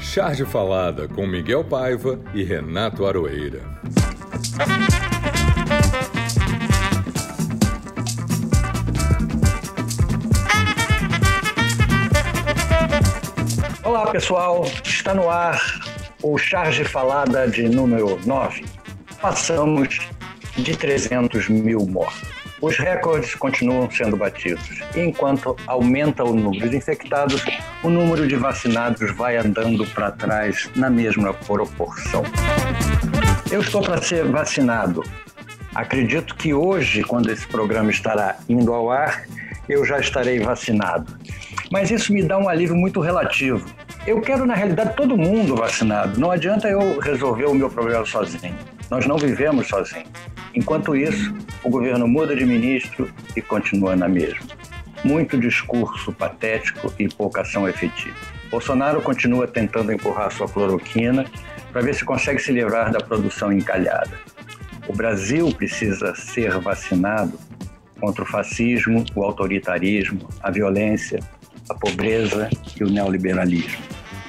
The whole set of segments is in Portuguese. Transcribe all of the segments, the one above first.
Charge Falada com Miguel Paiva e Renato Aroeira. Olá pessoal, está no ar o Charge Falada de número 9. Passamos de 300 mil mortos. Os recordes continuam sendo batidos. Enquanto aumenta o número de infectados, o número de vacinados vai andando para trás na mesma proporção. Eu estou para ser vacinado. Acredito que hoje, quando esse programa estará indo ao ar, eu já estarei vacinado. Mas isso me dá um alívio muito relativo. Eu quero, na realidade, todo mundo vacinado. Não adianta eu resolver o meu problema sozinho. Nós não vivemos sozinhos. Enquanto isso, o governo muda de ministro e continua na mesma. Muito discurso patético e pouca ação efetiva. Bolsonaro continua tentando empurrar sua cloroquina para ver se consegue se livrar da produção encalhada. O Brasil precisa ser vacinado contra o fascismo, o autoritarismo, a violência, a pobreza e o neoliberalismo.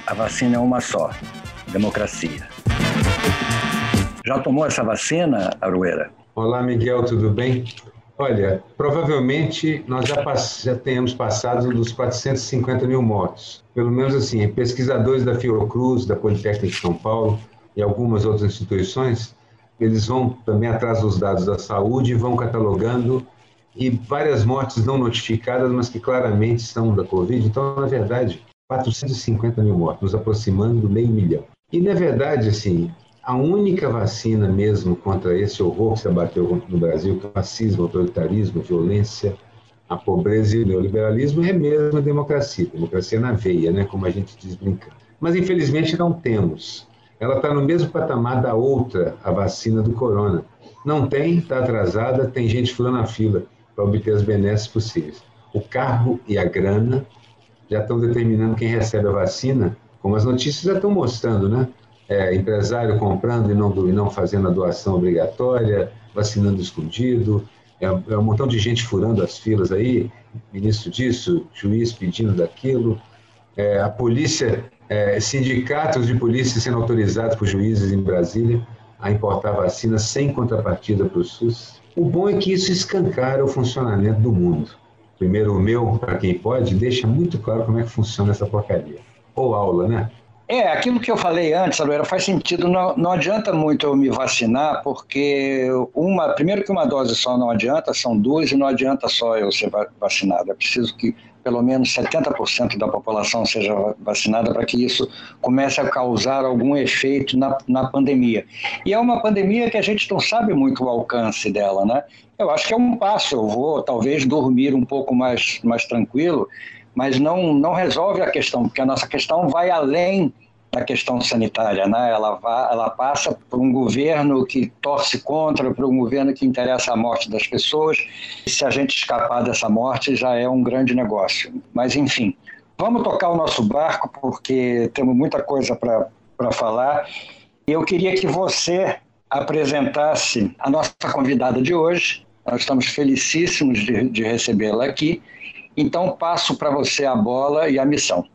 A vacina é uma só: democracia. Já tomou essa vacina, Arueira? Olá, Miguel, tudo bem? Olha, provavelmente nós já, já tenhamos passado dos 450 mil mortos. Pelo menos assim, pesquisadores da Fiocruz, da Politécnica de São Paulo e algumas outras instituições, eles vão também atrás dos dados da saúde e vão catalogando e várias mortes não notificadas, mas que claramente são da Covid. Então, na verdade, 450 mil mortos, nos aproximando do meio milhão. E, na verdade, assim, a única vacina mesmo contra esse horror que se abateu no Brasil, que é o fascismo, autoritarismo, violência, a pobreza e o neoliberalismo, é mesmo a democracia. Democracia na veia, né? como a gente diz brincando. Mas, infelizmente, não temos. Ela está no mesmo patamar da outra, a vacina do corona. Não tem, está atrasada, tem gente furando a fila para obter as benesses possíveis. O carro e a grana já estão determinando quem recebe a vacina, como as notícias já estão mostrando, né? É, empresário comprando e não, e não fazendo a doação obrigatória, vacinando escondido, é, é, um montão de gente furando as filas aí, ministro disso, juiz pedindo daquilo, é, a polícia, é, sindicatos de polícia sendo autorizados por juízes em Brasília a importar vacinas sem contrapartida para o SUS. O bom é que isso escancara o funcionamento do mundo. Primeiro, o meu, para quem pode, deixa muito claro como é que funciona essa porcaria. Ou aula, né? É, aquilo que eu falei antes, Aloeira, faz sentido. Não, não adianta muito eu me vacinar, porque uma, primeiro que uma dose só não adianta, são duas, e não adianta só eu ser vacinado. É preciso que pelo menos 70% da população seja vacinada para que isso comece a causar algum efeito na, na pandemia. E é uma pandemia que a gente não sabe muito o alcance dela, né? Eu acho que é um passo. Eu vou talvez dormir um pouco mais, mais tranquilo, mas não, não resolve a questão, porque a nossa questão vai além da questão sanitária, né? Ela, vai, ela passa por um governo que torce contra, por um governo que interessa a morte das pessoas. E se a gente escapar dessa morte, já é um grande negócio. Mas, enfim, vamos tocar o nosso barco, porque temos muita coisa para falar. Eu queria que você apresentasse a nossa convidada de hoje. Nós estamos felicíssimos de, de recebê-la aqui. Então, passo para você a bola e a missão.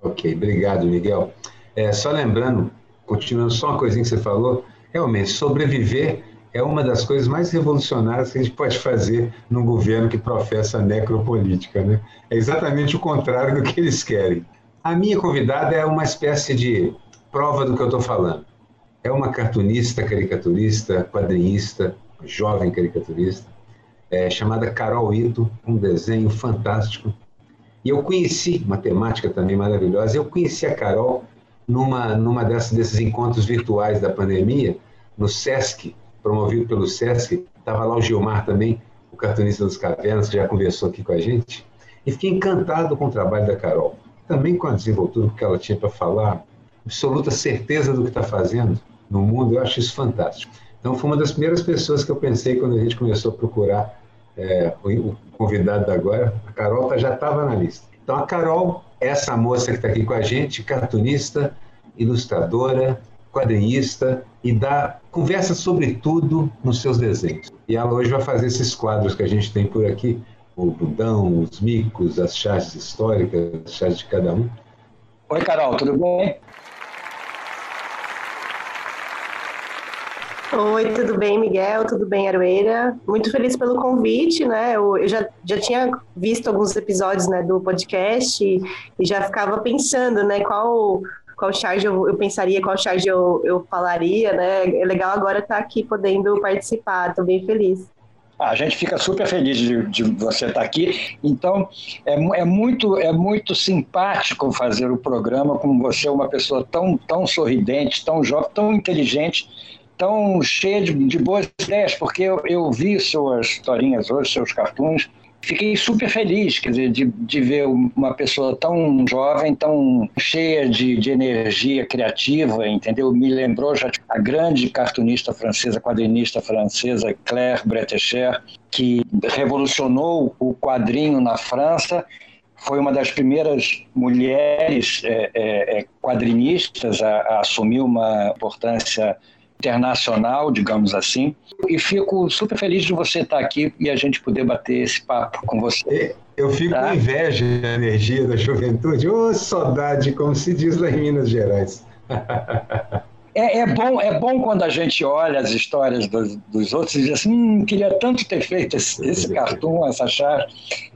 Ok, obrigado, Miguel. É, só lembrando, continuando só uma coisinha que você falou, realmente, sobreviver é uma das coisas mais revolucionárias que a gente pode fazer num governo que professa necropolítica. Né? É exatamente o contrário do que eles querem. A minha convidada é uma espécie de prova do que eu estou falando. É uma cartunista, caricaturista, quadrinista, jovem caricaturista, é, chamada Carol Ito, um desenho fantástico. E eu conheci, uma temática também maravilhosa, eu conheci a Carol numa, numa dessas, desses encontros virtuais da pandemia, no SESC, promovido pelo SESC, estava lá o Gilmar também, o cartunista dos cavernas, que já conversou aqui com a gente, e fiquei encantado com o trabalho da Carol, também com a desenvoltura que ela tinha para falar, absoluta certeza do que está fazendo no mundo, eu acho isso fantástico. Então, foi uma das primeiras pessoas que eu pensei quando a gente começou a procurar é, o, o, convidado da agora, a Carol tá, já estava na lista. Então, a Carol essa moça que está aqui com a gente, cartunista, ilustradora, quadrinista e dá conversa sobre tudo nos seus desenhos. E ela hoje vai fazer esses quadros que a gente tem por aqui, o Budão, os micos, as charges históricas, as charges de cada um. Oi, Carol, tudo bem? Oi, tudo bem, Miguel? Tudo bem, Aroeira? Muito feliz pelo convite, né? Eu, eu já, já tinha visto alguns episódios né, do podcast e, e já ficava pensando, né? Qual qual charge eu, eu, pensaria, qual charge eu, eu falaria, né? É legal agora estar aqui podendo participar, estou bem feliz. A gente fica super feliz de, de você estar aqui. Então, é, é, muito, é muito simpático fazer o programa com você, uma pessoa tão, tão sorridente, tão jovem, tão inteligente tão cheia de, de boas ideias, porque eu, eu, vi suas historinhas hoje, seus cartoons, fiquei super feliz, quer dizer, de, de ver uma pessoa tão jovem, tão cheia de, de energia criativa, entendeu? Me lembrou já a grande cartunista francesa, quadrinista francesa Claire Bretécher, que revolucionou o quadrinho na França foi uma das primeiras mulheres é, é, é quadrinistas a, a, assumir uma importância internacional, digamos assim. E fico super feliz de você estar aqui e a gente poder bater esse papo com você. Eu fico tá? com inveja da energia da juventude. Ô, oh, saudade, como se diz lá em Minas Gerais. É, é, bom, é bom quando a gente olha as histórias dos, dos outros e diz assim, hum, queria tanto ter feito esse, esse cartoon, essa charge.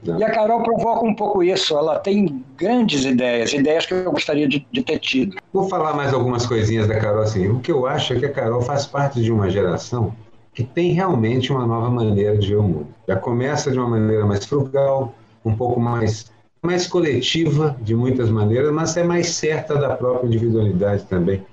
E a Carol provoca um pouco isso, ela tem grandes ideias, ideias que eu gostaria de, de, ter tido. Vou falar mais algumas coisinhas da Carol assim. O que eu acho é que a Carol faz parte de uma geração que tem realmente uma nova maneira de ver o mundo. Já começa de uma maneira mais frugal, um pouco mais mais coletiva de muitas maneiras, mas é mais certa da própria individualidade também.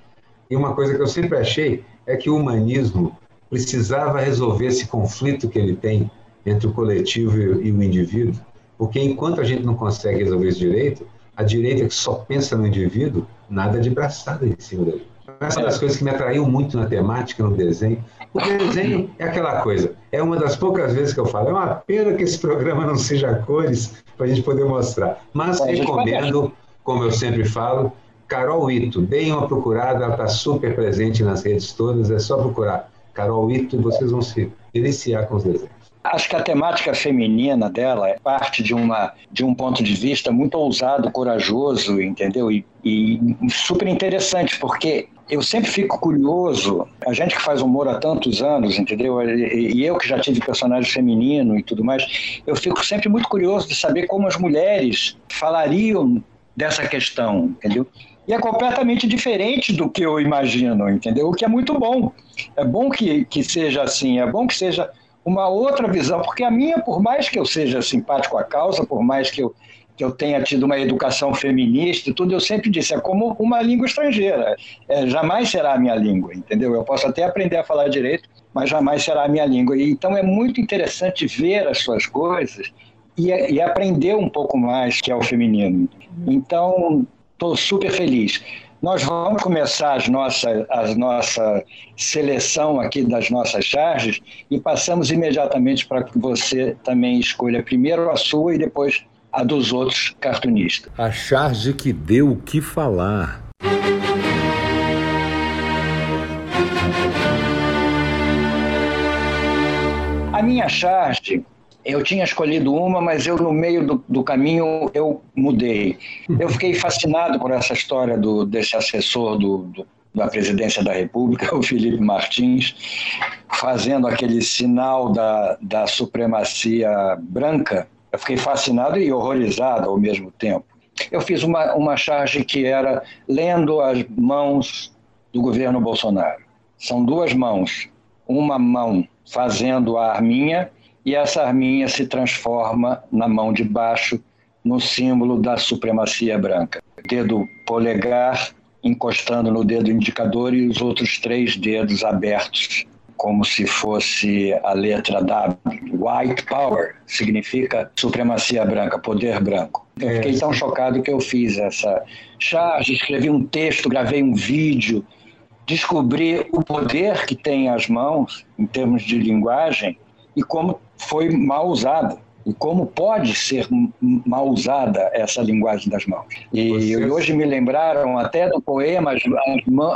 E uma coisa que eu sempre achei é que o humanismo precisava resolver esse conflito que ele tem entre o coletivo e o indivíduo, porque enquanto a gente não consegue resolver isso direito, a direita que só pensa no indivíduo, nada de braçada em cima dele. Essa é uma das coisas que me atraiu muito na temática, no desenho. O desenho é aquela coisa, é uma das poucas vezes que eu falo, é uma pena que esse programa não seja cores para a gente poder mostrar. Mas recomendo, como eu sempre falo, Carol Ito, deem uma procurada, ela está super presente nas redes todas, é só procurar Carol Ito e vocês vão se deliciar com os desenhos. Acho que a temática feminina dela é parte de, uma, de um ponto de vista muito ousado, corajoso, entendeu? E, e super interessante, porque eu sempre fico curioso, a gente que faz humor há tantos anos, entendeu? E, eu que já tive personagem feminino e tudo mais, eu fico sempre muito curioso de saber como as mulheres falariam dessa questão, entendeu? E é completamente diferente do que eu imagino, entendeu? O que é muito bom. É bom que, que seja assim, é bom que seja uma outra visão, porque a minha, por mais que eu seja simpático à causa, por mais que eu, que eu tenha tido uma educação feminista e tudo, eu sempre disse, é como uma língua estrangeira. É, jamais será a minha língua, entendeu? Eu posso até aprender a falar direito, mas jamais será a minha língua. E, então é muito interessante ver as suas coisas e, e aprender um pouco mais que é o feminino. Então, Estou super feliz. Nós vamos começar as nossa, a nossa seleção aqui das nossas charges e passamos imediatamente para que você também escolha primeiro a sua e depois a dos outros cartunistas. A charge que deu o que falar. A minha charge eu tinha escolhido uma, mas eu no meio do, do, caminho eu mudei. Eu fiquei fascinado por essa história do, desse assessor do, do, da presidência da República, o Felipe Martins, fazendo aquele sinal da, da supremacia branca. Eu fiquei fascinado e horrorizado ao mesmo tempo. Eu fiz uma, uma charge que era lendo as mãos do governo Bolsonaro. São duas mãos. Uma mão fazendo a arminha e essa arminha se transforma na mão de baixo no símbolo da supremacia branca. Dedo polegar encostando no dedo indicador e os outros três dedos abertos, como se fosse a letra W. White Power significa supremacia branca, poder branco. Eu fiquei tão chocado que eu fiz essa charge, escrevi um texto, gravei um vídeo, descobri o poder que tem as mãos em termos de linguagem e como foi mal usada e como pode ser mal usada essa linguagem das mãos. E, Você... hoje me lembraram até do poema As,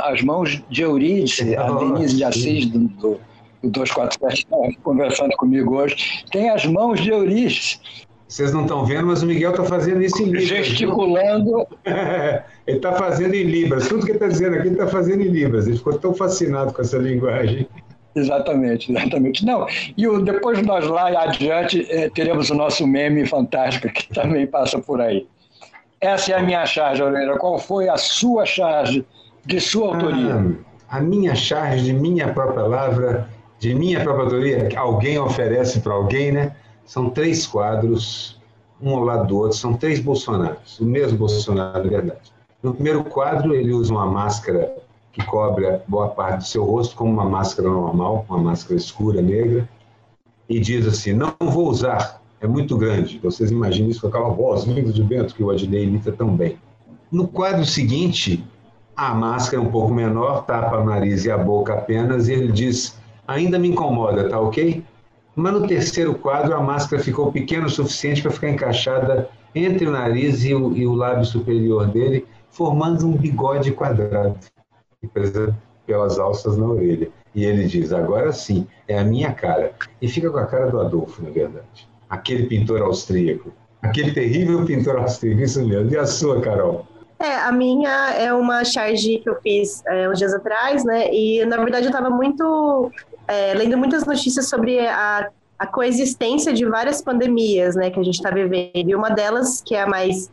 as Mãos de Eurídice, a Denise de Assis, do, do, do 247, conversando comigo hoje, tem as mãos de Eurídice. Vocês não estão vendo, mas o Miguel está fazendo isso em Libras. Gesticulando. ele está fazendo em Libras. Tudo que ele está dizendo aqui, ele está fazendo em Libras. Ele ficou tão fascinado com essa linguagem. Exatamente, exatamente. Não, e o, depois nós lá adiante é, teremos o nosso meme fantástico que também passa por aí. Essa é a minha charge, Aureira. Qual foi a sua charge de sua autoria? Ah, a minha charge de minha própria palavra, de minha própria autoria, alguém oferece para alguém, né? São três quadros, um ao lado do outro, são três Bolsonaros, o mesmo Bolsonaro, na verdade. No primeiro quadro, ele usa uma máscara que cobre boa parte do seu rosto, como uma máscara normal, uma máscara escura, negra, e diz assim: Não vou usar, é muito grande. Vocês imaginam isso com aquela voz linda de Bento que o Adnei imita tão bem. No quadro seguinte, a máscara é um pouco menor, tapa o nariz e a boca apenas, e ele diz: Ainda me incomoda, tá ok? Mas no terceiro quadro, a máscara ficou pequena o suficiente para ficar encaixada entre o nariz e o, e o lábio superior dele, formando um bigode quadrado, presa pelas alças na orelha. E ele diz: Agora sim, é a minha cara. E fica com a cara do Adolfo, na verdade. Aquele pintor austríaco. Aquele terrível pintor austríaco, isso mesmo. E a sua, Carol? É, a minha é uma charge que eu fiz é, uns dias atrás, né? E na verdade eu estava muito é, lendo muitas notícias sobre a, a coexistência de várias pandemias, né, que a gente está vivendo. E uma delas, que é a mais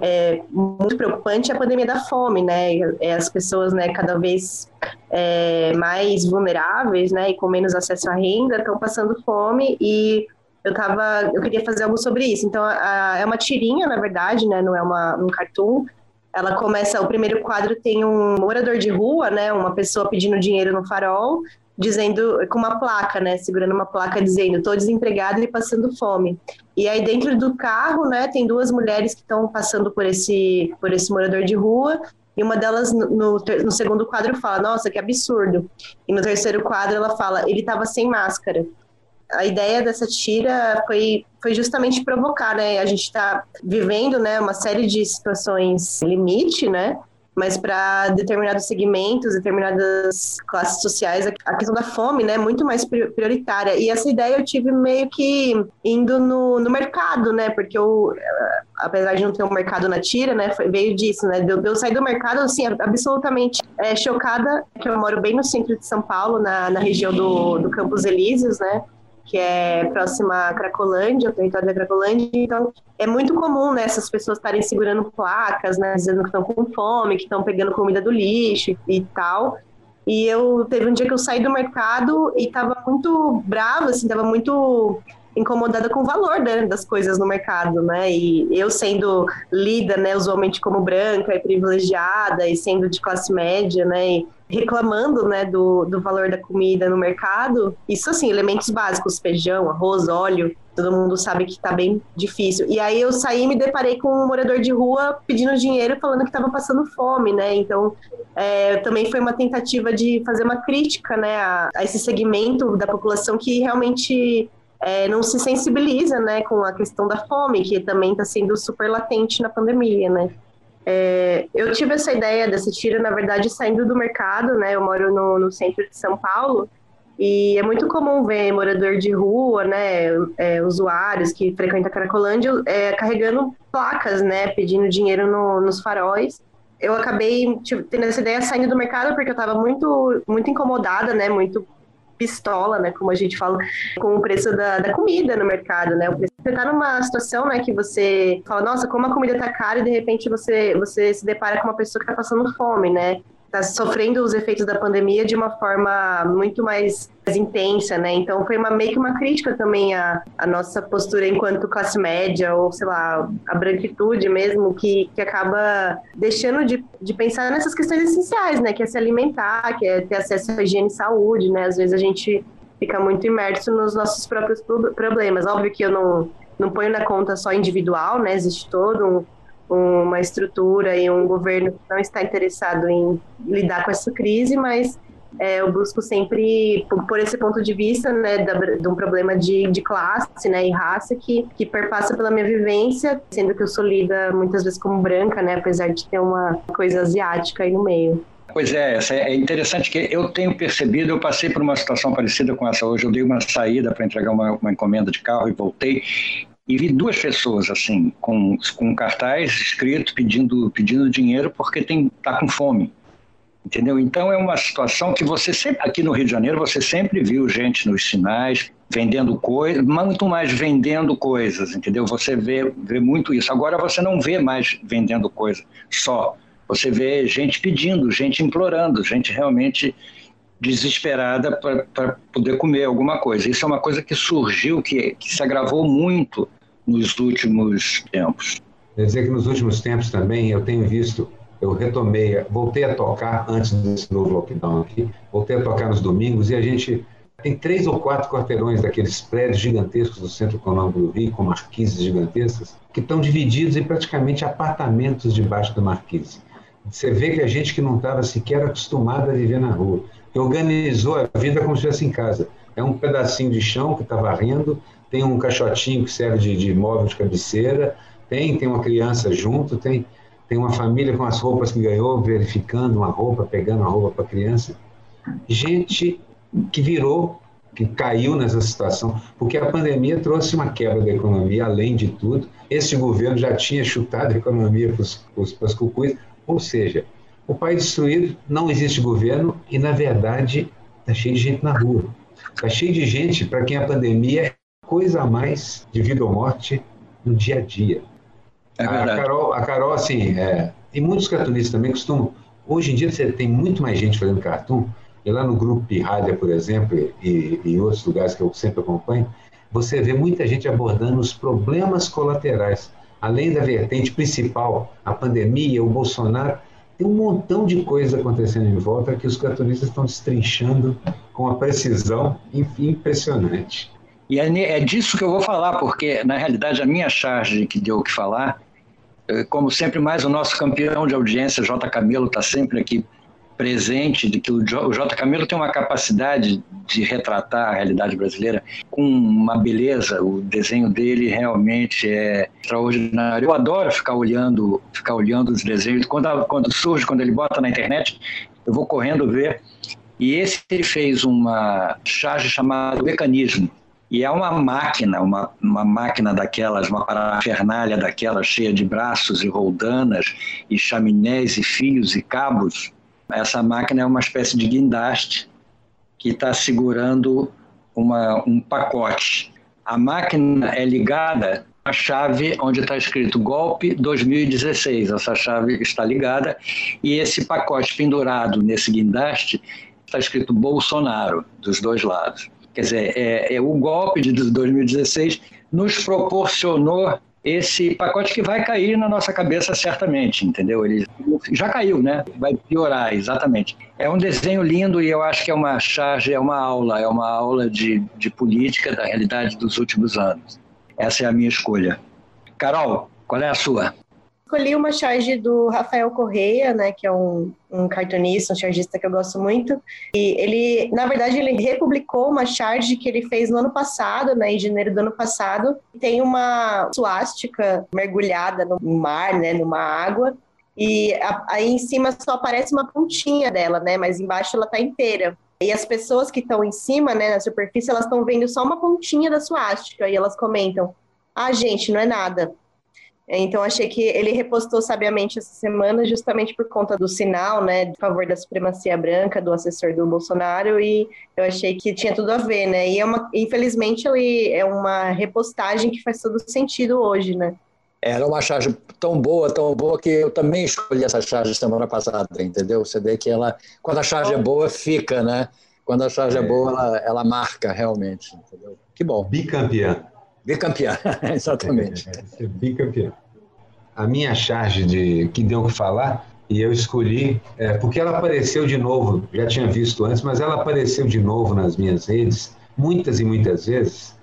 é, muito preocupante, é a pandemia da fome, né? É as pessoas, né, cada vez é, mais vulneráveis, né, e com menos acesso à renda, estão passando fome e eu tava, eu queria fazer algo sobre isso. Então, a, é uma tirinha, na verdade, né? Não é uma, um cartoon, ela começa, o primeiro quadro tem um morador de rua, né, uma pessoa pedindo dinheiro no farol, dizendo com uma placa, né, segurando uma placa dizendo "estou desempregado e passando fome". E aí dentro do carro, né, tem duas mulheres que estão passando por esse por esse morador de rua e uma delas no, no, segundo quadro fala: "Nossa, que absurdo". E no terceiro quadro ela fala: "Ele estava sem máscara" a ideia dessa tira foi, foi justamente provocar, né? A gente está vivendo, né, uma série de situações limite, né? Mas para determinados segmentos, determinadas classes sociais, a questão da fome, né, é muito mais prioritária. E essa ideia eu tive meio que indo no, no mercado, né? Porque eu, apesar de não ter um mercado na tira, né, veio disso, né? Deu, eu sair do mercado, assim, absolutamente é, chocada, que eu moro bem no centro de São Paulo, na, na região do, do Campos Elíseos, né? Que é próxima a Cracolândia, o território da Cracolândia, então é muito comum né, essas pessoas estarem segurando placas, né, dizendo que estão com fome, que estão pegando comida do lixo e tal. E eu teve um dia que eu saí do mercado e estava muito brava, assim, estava muito incomodada com o valor né, das coisas no mercado, né? E eu sendo lida, né, usualmente como branca e privilegiada e sendo de classe média, né, e reclamando, né, do, do valor da comida no mercado, isso assim, elementos básicos, feijão, arroz, óleo, todo mundo sabe que tá bem difícil. E aí eu saí e me deparei com um morador de rua pedindo dinheiro, falando que estava passando fome, né? Então, é, também foi uma tentativa de fazer uma crítica, né, a, a esse segmento da população que realmente é, não se sensibiliza, né, com a questão da fome, que também está sendo super latente na pandemia, né. É, eu tive essa ideia dessa tira, na verdade, saindo do mercado, né, eu moro no, no centro de São Paulo, e é muito comum ver morador de rua, né, é, usuários que frequentam a Cracolândia é, carregando placas, né, pedindo dinheiro no, nos faróis. Eu acabei tipo, tendo essa ideia saindo do mercado porque eu estava muito, muito incomodada, né, muito pistola, né, como a gente fala, com o preço da, da comida no mercado, né? Você tá numa situação, né, que você fala, nossa, como a comida tá cara e de repente você, você se depara com uma pessoa que tá passando fome, né? Está sofrendo os efeitos da pandemia de uma forma muito mais, intensa, né? Então foi uma, meio que uma crítica também à, à nossa postura enquanto classe média, ou sei lá, a branquitude mesmo, que, que acaba deixando de, de pensar nessas questões essenciais, né? Que é se alimentar, que é ter acesso à higiene e saúde, né? Às vezes a gente fica muito imerso nos nossos próprios problemas. Óbvio que eu não, não ponho na conta só individual, né? Existe todo um uma estrutura e um governo que não está interessado em lidar com essa crise, mas é, eu busco sempre, por, esse ponto de vista, né, da, de um problema de, de classe, né, e raça que, que perpassa pela minha vivência, sendo que eu sou lida muitas vezes como branca, né, apesar de ter uma coisa asiática aí no meio. Pois é, é interessante que eu tenho percebido, eu passei por uma situação parecida com essa hoje, eu dei uma saída para entregar uma, uma encomenda de carro e voltei, e vi duas pessoas assim com, com cartaz escrito pedindo pedindo dinheiro porque tem tá com fome. Entendeu? Então é uma situação que você sempre aqui no Rio de Janeiro você sempre viu gente nos sinais vendendo coisas muito mais vendendo coisas entendeu? Você vê vê muito isso. Agora você não vê mais vendendo coisa só. Você vê gente pedindo gente implorando gente realmente desesperada para poder comer alguma coisa. Isso é uma coisa que surgiu, que, que se agravou muito nos últimos tempos. Quer dizer que nos últimos tempos também eu tenho visto, eu retomei, voltei a tocar antes desse novo lockdown aqui, voltei a tocar nos domingos e a gente tem três ou quatro quarteirões daqueles prédios gigantescos do Centro Econômico do Rio, com marquises gigantescas, que estão divididos em praticamente apartamentos debaixo da marquise. Você vê que a gente que não estava sequer acostumada a viver na rua, organizou a vida como se estivesse em casa. É um pedacinho de chão que está varrendo, tem um caixotinho que serve de, de móvel de cabeceira, tem, tem uma criança junto, tem, tem uma família com as roupas que ganhou, verificando uma roupa, pegando a roupa para a criança. Gente que virou, que caiu nessa situação, porque a pandemia trouxe uma quebra da economia, além de tudo. Esse governo já tinha chutado a economia para os cucuis, ou seja, o país destruído, não existe governo e, na verdade, está cheio de gente na rua. Está cheio de gente para quem a pandemia é coisa a mais de vida ou morte no dia a dia. É a Carol, a Carol, assim, é, e muitos cartunistas também costumam. Hoje em dia você tem muito mais gente fazendo cartoon, e lá no grupo Pirralha, por exemplo, e, e em outros lugares que eu sempre acompanho, você vê muita gente abordando os problemas colaterais. Além da vertente principal, a pandemia, o Bolsonaro, tem um montão de coisas acontecendo em volta que os cartunistas estão destrinchando com uma precisão impressionante. E é, é disso que eu vou falar, porque na realidade a minha charge que deu o que falar, eh, como sempre mais o nosso campeão de audiência, J. Camilo, está sempre aqui presente de que o J. Camilo tem uma capacidade de retratar a realidade brasileira com uma beleza. O desenho dele realmente é extraordinário. Eu adoro ficar olhando, ficar olhando os desenhos. Quando, quando surge, quando ele bota na internet, eu vou correndo ver. E esse ele fez uma charge chamada Mecanismo. E é uma máquina, uma, uma máquina daquelas, uma parafernália daquelas cheia de braços e roldanas e chaminés e fios e cabos essa máquina é uma espécie de guindaste que está segurando uma, um pacote. A máquina é ligada à chave onde está escrito golpe 2016. Essa chave está ligada e esse pacote pendurado nesse guindaste está escrito Bolsonaro dos dois lados. Quer dizer, é, é o golpe de 2016 nos proporcionou esse pacote que vai cair na nossa cabeça certamente, entendeu? Ele já caiu, né? Vai piorar, exatamente. É um desenho lindo e eu acho que é uma charge, é uma aula, é uma aula de, de política da realidade dos últimos anos. Essa é a minha escolha. Carol, qual é a sua? Escolhi uma charge do Rafael Correia, né, que é um, um cartunista, um chargista que eu gosto muito. E ele, na verdade, ele republicou uma charge que ele fez no ano passado, né, em janeiro do ano passado. Tem uma suástica mergulhada no mar, né, numa água. E a, aí em cima só aparece uma pontinha dela, né, mas embaixo ela tá inteira. E as pessoas que estão em cima, né, na superfície, elas estão vendo só uma pontinha da suástica e elas comentam: "Ah, gente, não é nada". Então, achei que ele repostou sabiamente essa semana, justamente por conta do sinal, né, de favor da supremacia branca, do assessor do Bolsonaro, e eu achei que tinha tudo a ver, né? E é uma, infelizmente, ele é uma repostagem que faz todo sentido hoje, né? Era uma charge tão boa, tão boa, que eu também escolhi essa charge semana passada, entendeu? Você vê que ela, quando a charge é boa, fica, né? Quando a charge é, é boa, ela, ela marca realmente, entendeu? Que bom. Bicampeã. Bicampeã, exatamente. É, é, bicampeã. A minha charge de que deu o que falar, e eu escolhi, é, porque ela apareceu de novo, já tinha visto antes, mas ela apareceu de novo nas minhas redes, muitas e muitas vezes,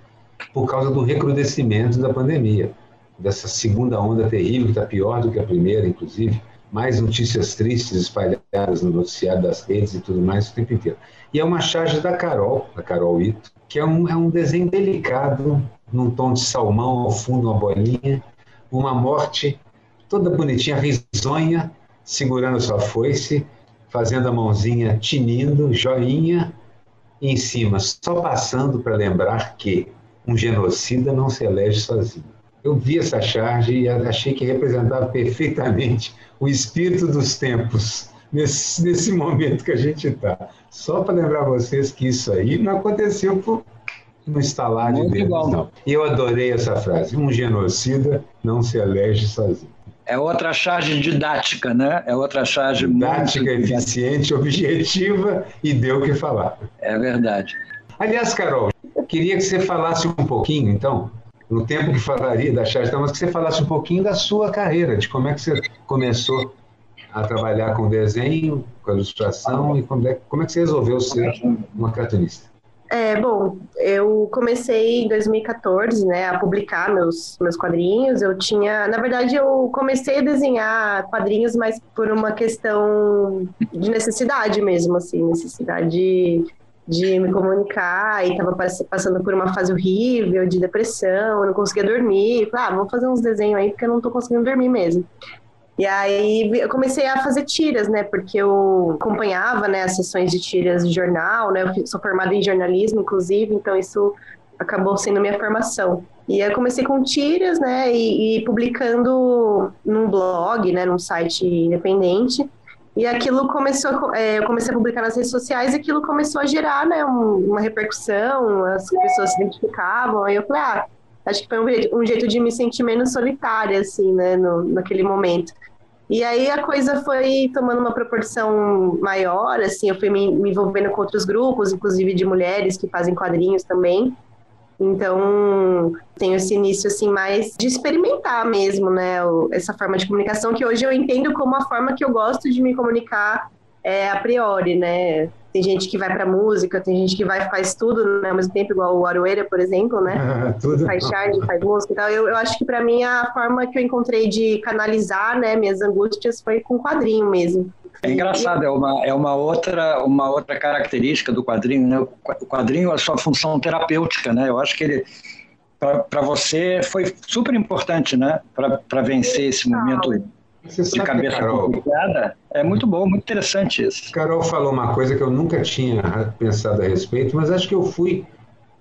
por causa do recrudescimento da pandemia, dessa segunda onda terrível, que está pior do que a primeira, inclusive, mais notícias tristes espalhadas no noticiário das redes e tudo mais o tempo inteiro. E é uma charge da Carol, da Carol Ito, que é um, é um desenho delicado, num tom de salmão, ao fundo uma bolinha, uma morte toda bonitinha, risonha, segurando sua foice, fazendo a mãozinha tinindo, joinha, e em cima, só passando para lembrar que Um genocida não se elege sozinho. Eu vi essa charge e achei que representava perfeitamente o espírito dos tempos, nesse, nesse momento que a gente está. Só para lembrar vocês que isso aí não aconteceu por no instalar de dedos, não. E eu adorei essa frase. Um genocida não se elege sozinho. É outra charge didática, né? É outra charge didática, muito... eficiente, objetiva e deu o que falar. É verdade. Aliás, Carol, queria que você falasse um pouquinho, então, no tempo que falaria da charge, mas que você falasse um pouquinho da sua carreira, de como é que você começou a trabalhar com desenho, com ilustração e como é, como é que você resolveu ser uma cartunista. É, bom, eu comecei em 2014, né, a publicar meus, meus quadrinhos. Eu tinha, na verdade, eu comecei a desenhar quadrinhos, mas por uma questão de necessidade mesmo, assim, necessidade de, me comunicar e estava passando por uma fase horrível de depressão, não conseguia dormir. Falei, ah, vamos fazer uns desenhos aí porque eu não estou conseguindo dormir mesmo. E aí eu comecei a fazer tiras, né? Porque eu acompanhava né, as sessões de tiras de jornal, né? Eu sou formada em jornalismo, inclusive, então isso acabou sendo minha formação. E eu comecei com tiras, né? E, e publicando num blog, né? Num site independente. E aquilo começou, é, eu comecei a publicar nas redes sociais e aquilo começou a gerar, né? Um, uma repercussão, as pessoas se identificavam. Aí eu falei, ah, acho que foi um, um jeito de me sentir menos solitária, assim, né? No, naquele momento. E aí a coisa foi tomando uma proporção maior, assim, eu fui me, me envolvendo com outros grupos, inclusive de mulheres que fazem quadrinhos também. Então, tenho esse início assim mais de experimentar mesmo, né, essa forma de comunicação que hoje eu entendo como a forma que eu gosto de me comunicar é, a priori, né? Tem gente que vai para música, tem gente que vai faz tudo né, ao mesmo tempo, igual o Aroeira, por exemplo, né? Tudo. Faz charge, faz música e tal. Eu, eu acho que para mim a forma que eu encontrei de canalizar, né, minhas angústias foi com quadrinho mesmo. É engraçado, é uma, é uma, outra, uma outra característica do quadrinho, né? O quadrinho, a sua função terapêutica, né? Eu acho que ele, para você, foi super importante, né? Para vencer esse momento você de cabeça Carol, complicada. É muito bom, muito interessante isso. Carol falou uma coisa que eu nunca tinha pensado a respeito, mas acho que eu fui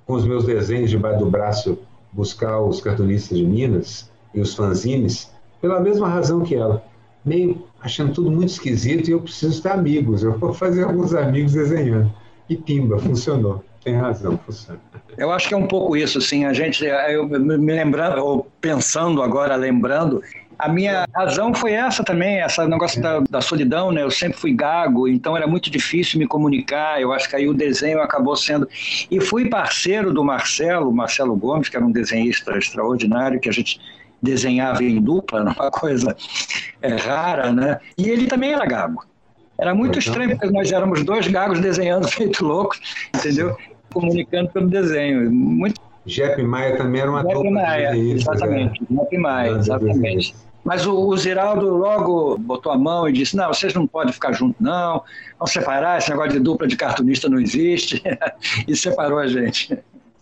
com os meus desenhos debaixo do braço buscar os cartunistas de Minas e os fanzines pela mesma razão que ela. Meio achando tudo muito esquisito e eu preciso ter amigos. Eu vou fazer alguns amigos desenhando. E pimba, funcionou. Tem razão, funciona. Eu acho que é um pouco isso, assim, a gente, eu me lembrando, ou pensando agora, lembrando, a minha razão foi essa também, esse negócio da, da, solidão, né? Eu sempre fui gago, então era muito difícil me comunicar. Eu acho que aí o desenho acabou sendo. E fui parceiro do Marcelo, Marcelo Gomes, que era um desenhista extraordinário, que a gente desenhava em dupla, uma coisa é, rara, né? E ele também era gago. Era muito estranho, porque nós éramos dois gagos desenhando feito loucos, entendeu? Comunicando pelo desenho. Muito Jeff Maia também era uma Jeff Maia, exatamente. Jeff Maia, exatamente. Mas o, o Ziraldo logo botou a mão e disse: não, vocês não podem ficar juntos, não. Vamos separar, esse negócio de dupla de cartunista não existe. e separou a gente.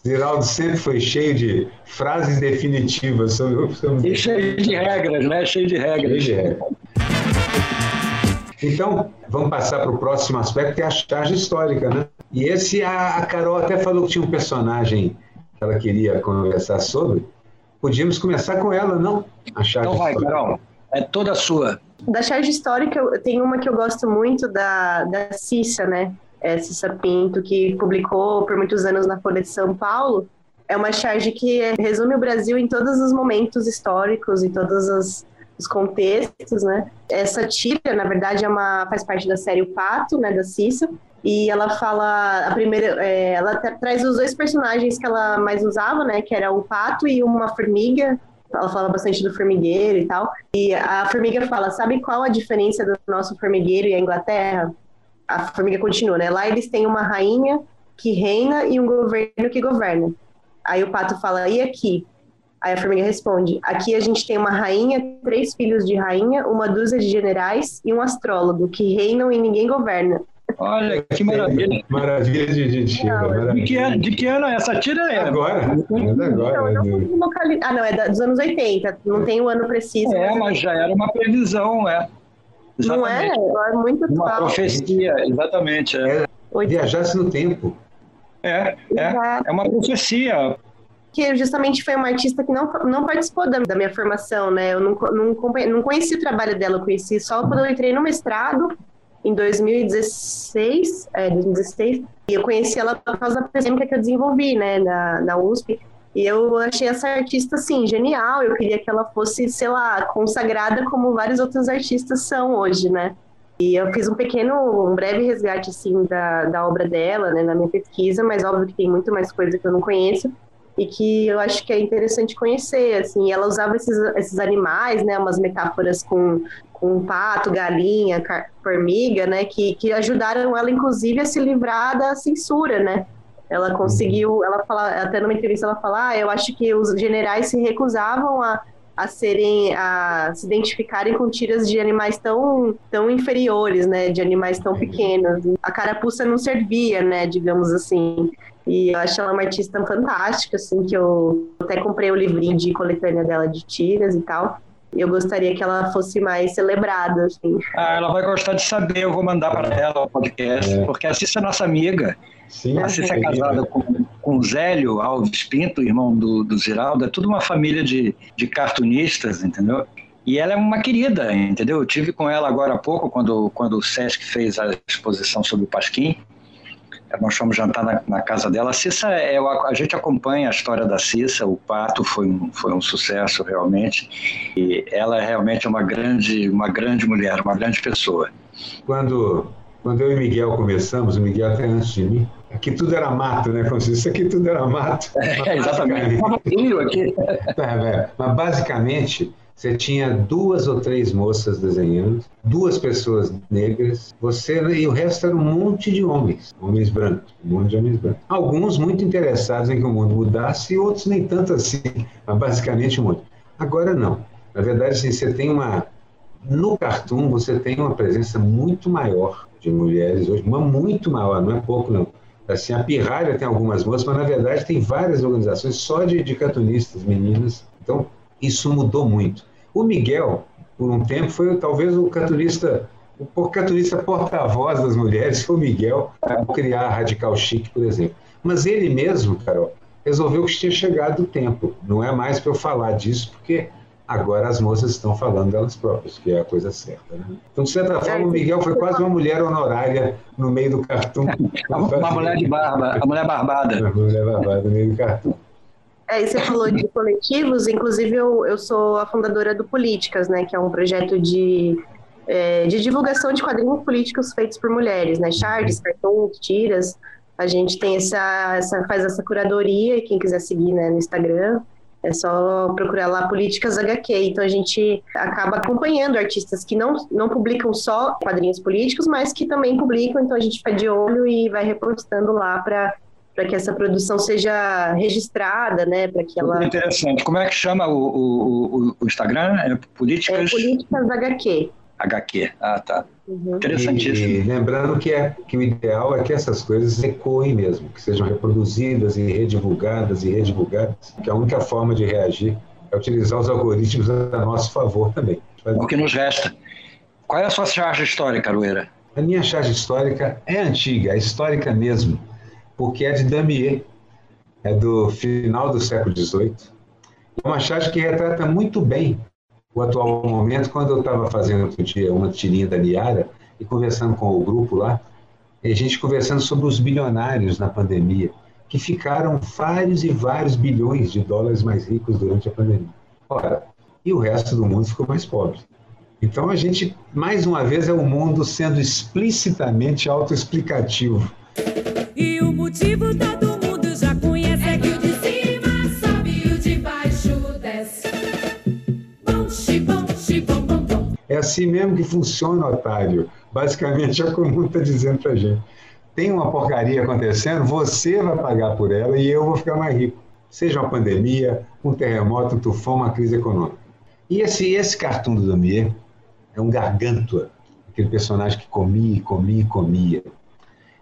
Ziraldo sempre foi cheio de frases definitivas sobre, sobre... E cheio de regras, né? Cheio de regras. Cheio de regras. Então, vamos passar para o próximo aspecto, que é a charge histórica, né? E esse, a, a Carol até falou que tinha um personagem que ela queria conversar sobre podíamos começar com ela, não? A charge então vai, histórica. Carol. É toda sua. Da charge histórica, eu tenho uma que eu gosto muito da, da Cissa, né? É Cissa Pinto, que publicou por muitos anos na Folha de São Paulo. É uma charge que resume o Brasil em todos os momentos históricos e todos os, os contextos, né? Essa tira, na verdade, é uma, faz parte da série O Pato, né, da Cissa e ela fala a primeira é, ela traz os dois personagens que ela mais usava né que era o pato e uma formiga. Ela fala bastante do formigueiro e tal. E a formiga fala sabe qual a diferença do nosso formigueiro e a Inglaterra? A formiga continua né lá eles têm uma rainha que reina e um governo que governa. Aí o pato fala e aqui? Aí a formiga responde: Aqui a gente tem uma rainha, três filhos de rainha, uma dúzia de generais e um astrólogo que reinam e ninguém governa. Olha, que maravilha. Maravilha de, de tira. De, que ano, de que ano é essa tira é? Agora. É agora. Não, não ah, não, é dos anos 80. Não tem o ano preciso. É, mas, mas já era uma previsão, é. Exatamente. Não é? É muito Uma profecia, exatamente. É. é viajasse no tempo. É, é, é uma profecia. porque justamente foi uma artista que não, não participou da, da minha formação, né? Eu não, não, não conheci o trabalho dela, eu conheci só quando eu entrei no mestrado, em 2016, é, 2016, e eu conheci ela por causa da polêmica que eu desenvolvi, né, na, na USP, e eu achei essa artista, assim, genial, eu queria que ela fosse, sei lá, consagrada como vários outros artistas são hoje, né. E eu fiz um pequeno, um breve resgate, assim, da, da obra dela, né, na minha pesquisa, mas óbvio que tem muito mais coisa que eu não conheço, e que eu acho que é interessante conhecer, assim, ela usava esses, esses animais, né, umas metáforas com, com pato, galinha, formiga, né, que, que ajudaram ela, inclusive, a se livrar da censura, né, ela conseguiu, ela fala, até numa entrevista ela fala, ah, eu acho que os generais se recusavam a, a serem, a se identificarem com tiras de animais tão, tão inferiores, né, de animais tão pequenos. A carapuça não servia, né, digamos assim. E eu acho ela uma artista fantástica, assim, que eu até comprei o livrinho de coletânea dela de tiras e tal. Eu gostaria que ela fosse mais celebrada, assim. Ah, ela vai gostar de saber, eu vou mandar para ela o podcast, é. porque a Cissa é nossa amiga. Sim, a Cissa é casada com, com o Zélio Alves Pinto, irmão do, do Ziraldo, é tudo uma família de, de cartunistas, entendeu? E ela é uma querida, entendeu? Eu tive com ela agora há pouco, quando, quando o Sesc fez a exposição sobre o Pasquim nós fomos jantar na, na casa dela. A Cissa, é, a gente acompanha a história da Cissa, o Pato foi um, foi um sucesso realmente, e ela é realmente uma grande, uma grande mulher, uma grande pessoa. Quando, quando eu e Miguel começamos, o Miguel até antes de mim, aqui tudo era mato, né, Francisco? Isso aqui tudo era mato. É, exatamente. É, mas basicamente você tinha duas ou três moças desenhando, duas pessoas negras, você e o resto era um monte de homens, homens brancos, um monte de homens brancos. Alguns muito interessados em que o mundo mudasse e outros nem tanto assim, mas basicamente um monte. Agora não. Na verdade, assim, você tem uma no cartoon você tem uma presença muito maior de mulheres hoje, uma muito maior, não é pouco não. Assim, a Pirralha tem algumas moças, mas na verdade tem várias organizações só de, de cartunistas, meninas. Então, isso mudou muito. O Miguel, por um tempo, foi talvez o caturista, o caturista porta-voz das mulheres, foi o Miguel, ao criar a Radical Chic, por exemplo. Mas ele mesmo, Carol, resolveu que tinha chegado o tempo. Não é mais para eu falar disso, porque agora as moças estão falando delas próprias, que é a coisa certa. Né? Então, de certa forma, o Miguel foi quase uma mulher honorária no meio do cartoon. uma mulher de barba, a mulher barbada. Uma mulher barbada no meio do cartoon. É, você falou de coletivos, inclusive eu, eu sou a fundadora do Políticas, né, que é um projeto de, é, de divulgação de quadrinhos políticos feitos por mulheres, né, charts, cartões, tiras. A gente tem essa, essa faz essa curadoria, quem quiser seguir né, no Instagram, é só procurar lá Políticas HQ. Então a gente acaba acompanhando artistas que não, não publicam só quadrinhos políticos, mas que também publicam. Então a gente fica de olho e vai repostando lá para para que essa produção seja registrada, né? Para que ela. Muito interessante. Como é que chama o, o, o Instagram? É Políticas. É Políticas HQ. HQ. Ah, tá. Uhum. Interessantíssimo. E lembrando que, é, que o ideal é que essas coisas ecoem mesmo, que sejam reproduzidas e redivulgadas e redivulgadas, que a única forma de reagir é utilizar os algoritmos a nosso favor também. O que nos resta. Qual é a sua charge histórica, Arueira? A minha charge histórica é antiga, é histórica mesmo porque é de Damier, é do final do século XVIII. É uma charge que retrata muito bem o atual momento. Quando eu estava fazendo outro dia uma tirinha da Niara e conversando com o grupo lá, a gente conversando sobre os bilionários na pandemia, que ficaram vários e vários bilhões de dólares mais ricos durante a pandemia. Ora, e o resto do mundo ficou mais pobre. Então a gente, mais uma vez, é o mundo sendo explicitamente autoexplicativo motivo todo mundo já conhece é que o de cima sobe e o de baixo desce. Bom, xibom, xibom, bom, bom. É assim mesmo que funciona, Otávio. Basicamente é como está dizendo para gente. Tem uma porcaria acontecendo, você vai pagar por ela e eu vou ficar mais rico. Seja uma pandemia, um terremoto, um tufão, uma crise econômica. E esse, esse cartoon do Damier é um gargantua, aquele personagem que comia, comia, comia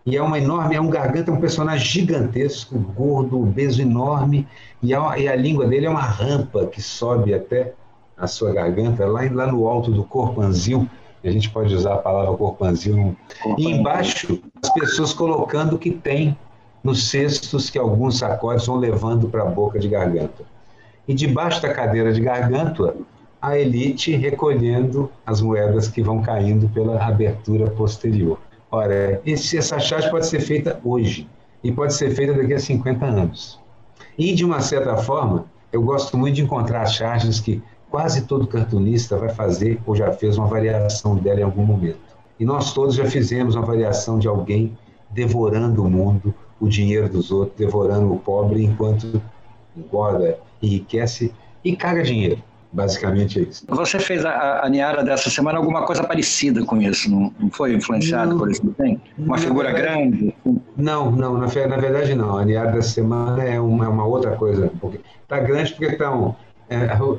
e é uma enorme, é um garganta, é um personagem gigantesco, gordo, obeso, enorme, e a, e a língua dele é uma rampa que sobe até a sua garganta, lá, lá no alto do corpanzil, a gente pode usar a palavra corpanzil, e embaixo as pessoas colocando o que tem nos cestos que alguns sacodes vão levando para a boca de garganta. E debaixo da cadeira de garganta, a elite recolhendo as moedas que vão caindo pela abertura posterior. Ora, esse, essa charge pode ser feita hoje e pode ser feita daqui a 50 anos. E, de uma certa forma, eu gosto muito de encontrar charges que quase todo cartunista vai fazer ou já fez uma variação dela em algum momento. E nós todos já fizemos uma variação de alguém devorando o mundo, o dinheiro dos outros, devorando o pobre enquanto engorda, enriquece e caga dinheiro. Basicamente é isso. Você fez a, a Niara dessa semana alguma coisa parecida com isso, não, não foi influenciado Não. por isso? Tem? Uma figura verdade- grande? Não, não, na, na verdade não. A Niara dessa semana é uma, é uma outra coisa. Porque tá grande porque então,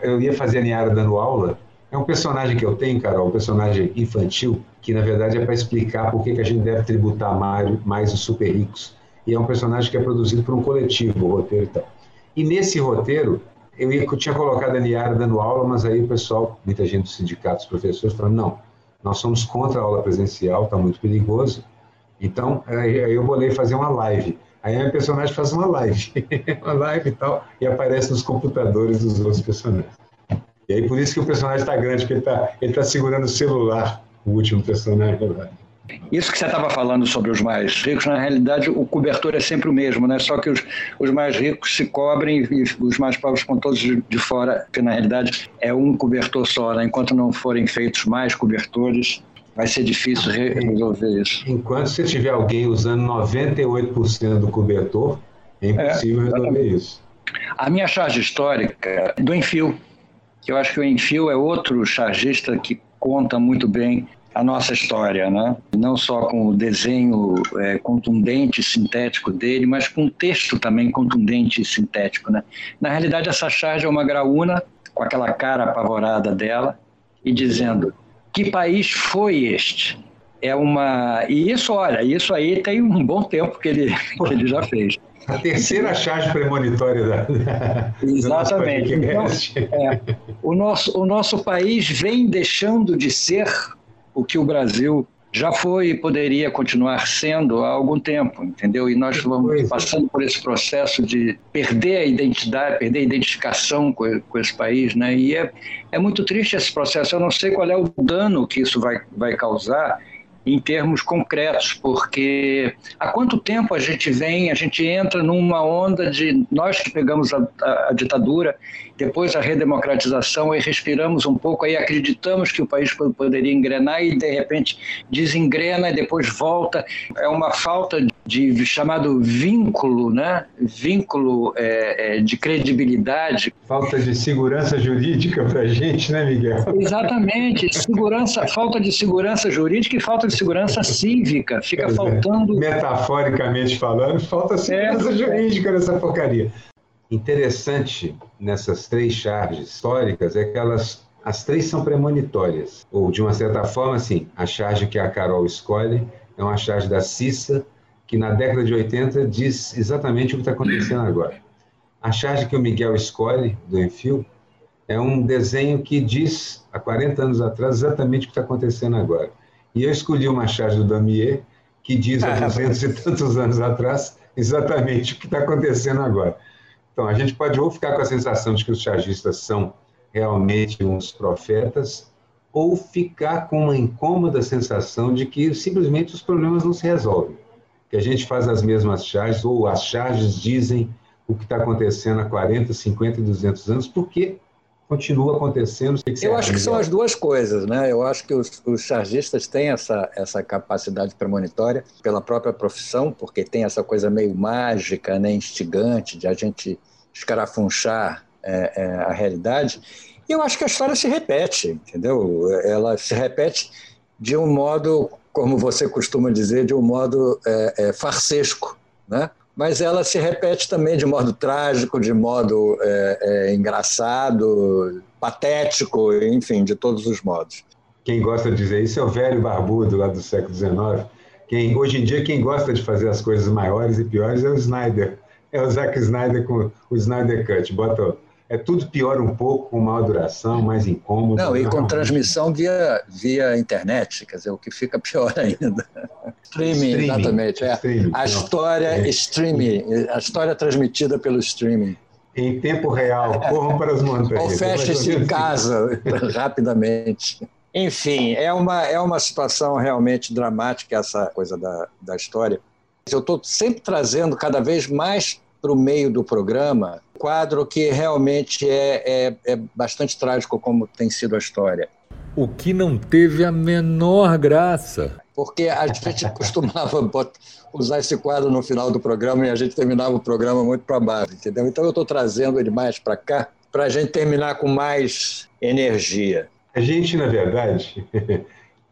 eu- ia fazer a Niara dando aula. É um personagem que eu tenho, Carol, um personagem infantil, que na verdade é para explicar por que, que a gente deve tributar mais, mais os super ricos. E é um personagem que é produzido por um coletivo, o roteiro e tal. E nesse roteiro, eu, ia, eu tinha colocado a Niara dando aula, mas aí o pessoal, muita gente dos sindicatos, professores, falaram, não, nós somos contra a aula presencial, está muito perigoso. Então, aí eu bolei fazer uma live. Aí a minha personagem faz uma live, uma live e tal, e aparece nos computadores dos outros personagens. E aí por isso que o personagem está grande, porque ele está ele tá segurando o celular, o último personagem lá. Isso que você estava falando sobre os mais ricos, na realidade o cobertor é sempre o mesmo, né? só que os, os mais ricos se cobrem e os mais pobres ficam todos de, de fora, que na realidade é um cobertor só. Né? Enquanto não forem feitos mais cobertores, vai ser difícil re- resolver isso. Enquanto você tiver alguém usando 98% do cobertor, é impossível resolver isso. A minha charge histórica do Enfio, que eu acho que o Enfio é outro chargista que conta muito bem a nossa história, né? Não só com o desenho é, contundente e sintético dele, mas com o texto também contundente e sintético, né? Na realidade, essa charge é uma graúna com aquela cara apavorada dela e dizendo: que país foi este? É uma e isso, olha, isso aí tem um bom tempo que ele que ele já fez. A terceira charge premonitória da, da Exatamente. nosso podcast. É, o, nosso, o nosso país vem deixando de ser o que o Brasil já foi e poderia continuar sendo há algum tempo, entendeu? E nós vamos coisa. passando por esse processo de perder a identidade, perder a identificação com, com esse país, né? E é, é muito triste esse processo. Eu não sei qual é o dano que isso vai, vai causar em termos concretos, porque há quanto tempo a gente vem, a gente entra numa onda de nós que pegamos a, a, a ditadura, depois a redemocratização e respiramos um pouco, aí acreditamos que o país poderia engrenar e de repente desengrena e depois volta. É uma falta de chamado vínculo, né? Vínculo é, é, de credibilidade. Falta de segurança jurídica para a gente, né, Miguel? Exatamente, segurança, falta de segurança jurídica e falta de segurança cívica. Fica Pois é. faltando. Metaforicamente falando, falta segurança jurídica nessa porcaria. Interessante nessas três charges históricas é que elas, as três são premonitórias. Ou, de uma certa forma, assim, a charge que a Carol escolhe é uma charge da Cissa, que na década de 80 diz exatamente o que está acontecendo agora. A charge que o Miguel escolhe, do Enfio, é um desenho que diz, há 40 anos atrás, exatamente o que está acontecendo agora. E eu escolhi uma charge do Damier, que diz há 200 e tantos anos atrás exatamente o que está acontecendo agora. Então, a gente pode ou ficar com a sensação de que os chargistas são realmente uns profetas, ou ficar com uma incômoda sensação de que simplesmente os problemas não se resolvem. Que a gente faz as mesmas charges, ou as charges dizem o que está acontecendo há 40, 50 e 200 anos, porque continua acontecendo. Que Eu acho que são as duas coisas, né? Eu acho que os, os chargistas têm essa, essa capacidade premonitória pela própria profissão, porque tem essa coisa meio mágica, né, instigante, de a gente escarafunchar é, é, a realidade. E eu acho que a história se repete, entendeu? Ela se repete de um modo, como você costuma dizer, de um modo é, é, farsesco, né? Mas ela se repete também de modo trágico, de modo é, é, engraçado, patético, enfim, de todos os modos. Quem gosta de dizer isso é o velho barbudo lá do século XIX. Quem, hoje em dia, quem gosta de fazer as coisas maiores e piores é o Snyder. É o Zack Snyder com o Snyder Cut. Bota, é tudo pior um pouco, com maior duração, mais incômodo. Não, e com transmissão via, via internet, quer dizer, o que fica pior ainda. Streaming, streaming exatamente. É. Streaming, a história é. streaming, a história transmitida pelo streaming. Em tempo real, corram para as montanhas. Ou feche-se em casa rapidamente. Enfim, é uma, é uma situação realmente dramática essa coisa da, da história. Eu estou sempre trazendo cada vez mais para o meio do programa quadro que realmente é, é, é bastante trágico como tem sido a história. O que não teve a menor graça. Porque a gente costumava botar, usar esse quadro no final do programa e a gente terminava o programa muito para baixo, entendeu? Então eu estou trazendo ele mais para cá para a gente terminar com mais energia. A gente, na verdade,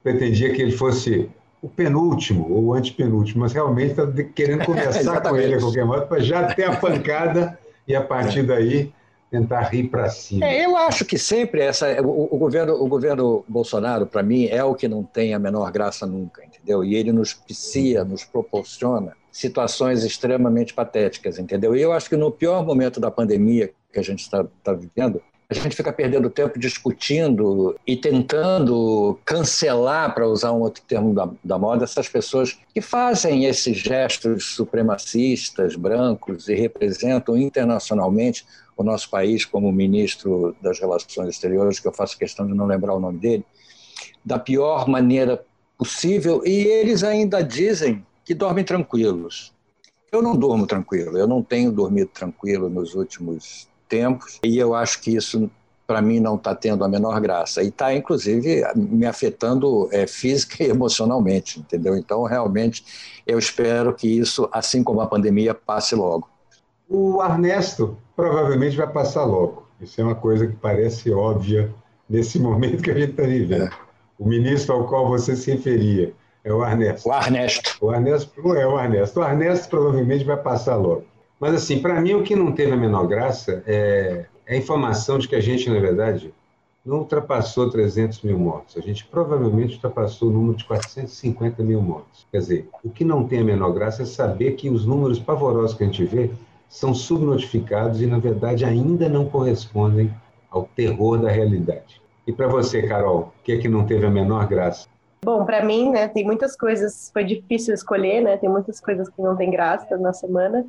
pretendia que ele fosse o penúltimo ou antepenúltimo, mas realmente está querendo começar com ele a qualquer modo para já ter a pancada e a partir daí tentar rir para cima. É, eu acho que sempre essa o, o governo o governo Bolsonaro para mim é o que não tem a menor graça nunca, entendeu? E ele nos picia, nos proporciona situações extremamente patéticas, entendeu? E eu acho que no pior momento da pandemia que a gente está tá vivendo, a gente fica perdendo tempo discutindo e tentando cancelar, para usar um outro termo da, da, moda, essas pessoas que fazem esses gestos supremacistas, brancos e representam internacionalmente o nosso país, como ministro das Relações Exteriores, que eu faço questão de não lembrar o nome dele, da pior maneira possível, e eles ainda dizem que dormem tranquilos. Eu não durmo tranquilo, eu não tenho dormido tranquilo nos últimos tempos, e eu acho que isso, para mim, não está tendo a menor graça. E está, inclusive, me afetando é, física e emocionalmente, entendeu? Então, realmente, eu espero que isso, assim como a pandemia, passe logo. O Ernesto provavelmente vai passar logo. Isso é uma coisa que parece óbvia nesse momento que a gente está vivendo. É. O ministro ao qual você se referia é o Ernesto. O Ernesto. O Ernesto não é o Ernesto. O Ernesto provavelmente vai passar logo. Mas, assim, para mim, o que não teve a menor graça é, é a informação de que a gente, na verdade, não ultrapassou 300 mil mortos. A gente provavelmente ultrapassou o número de 450 mil mortos. Quer dizer, o que não tem a menor graça é saber que os números pavorosos que a gente vê são subnotificados e, na verdade, ainda não correspondem ao terror da realidade. E para você, Carol, o que é que não teve a menor graça? Bom, para mim, né, tem muitas coisas, foi difícil escolher, né, tem muitas coisas que não tem graça na semana,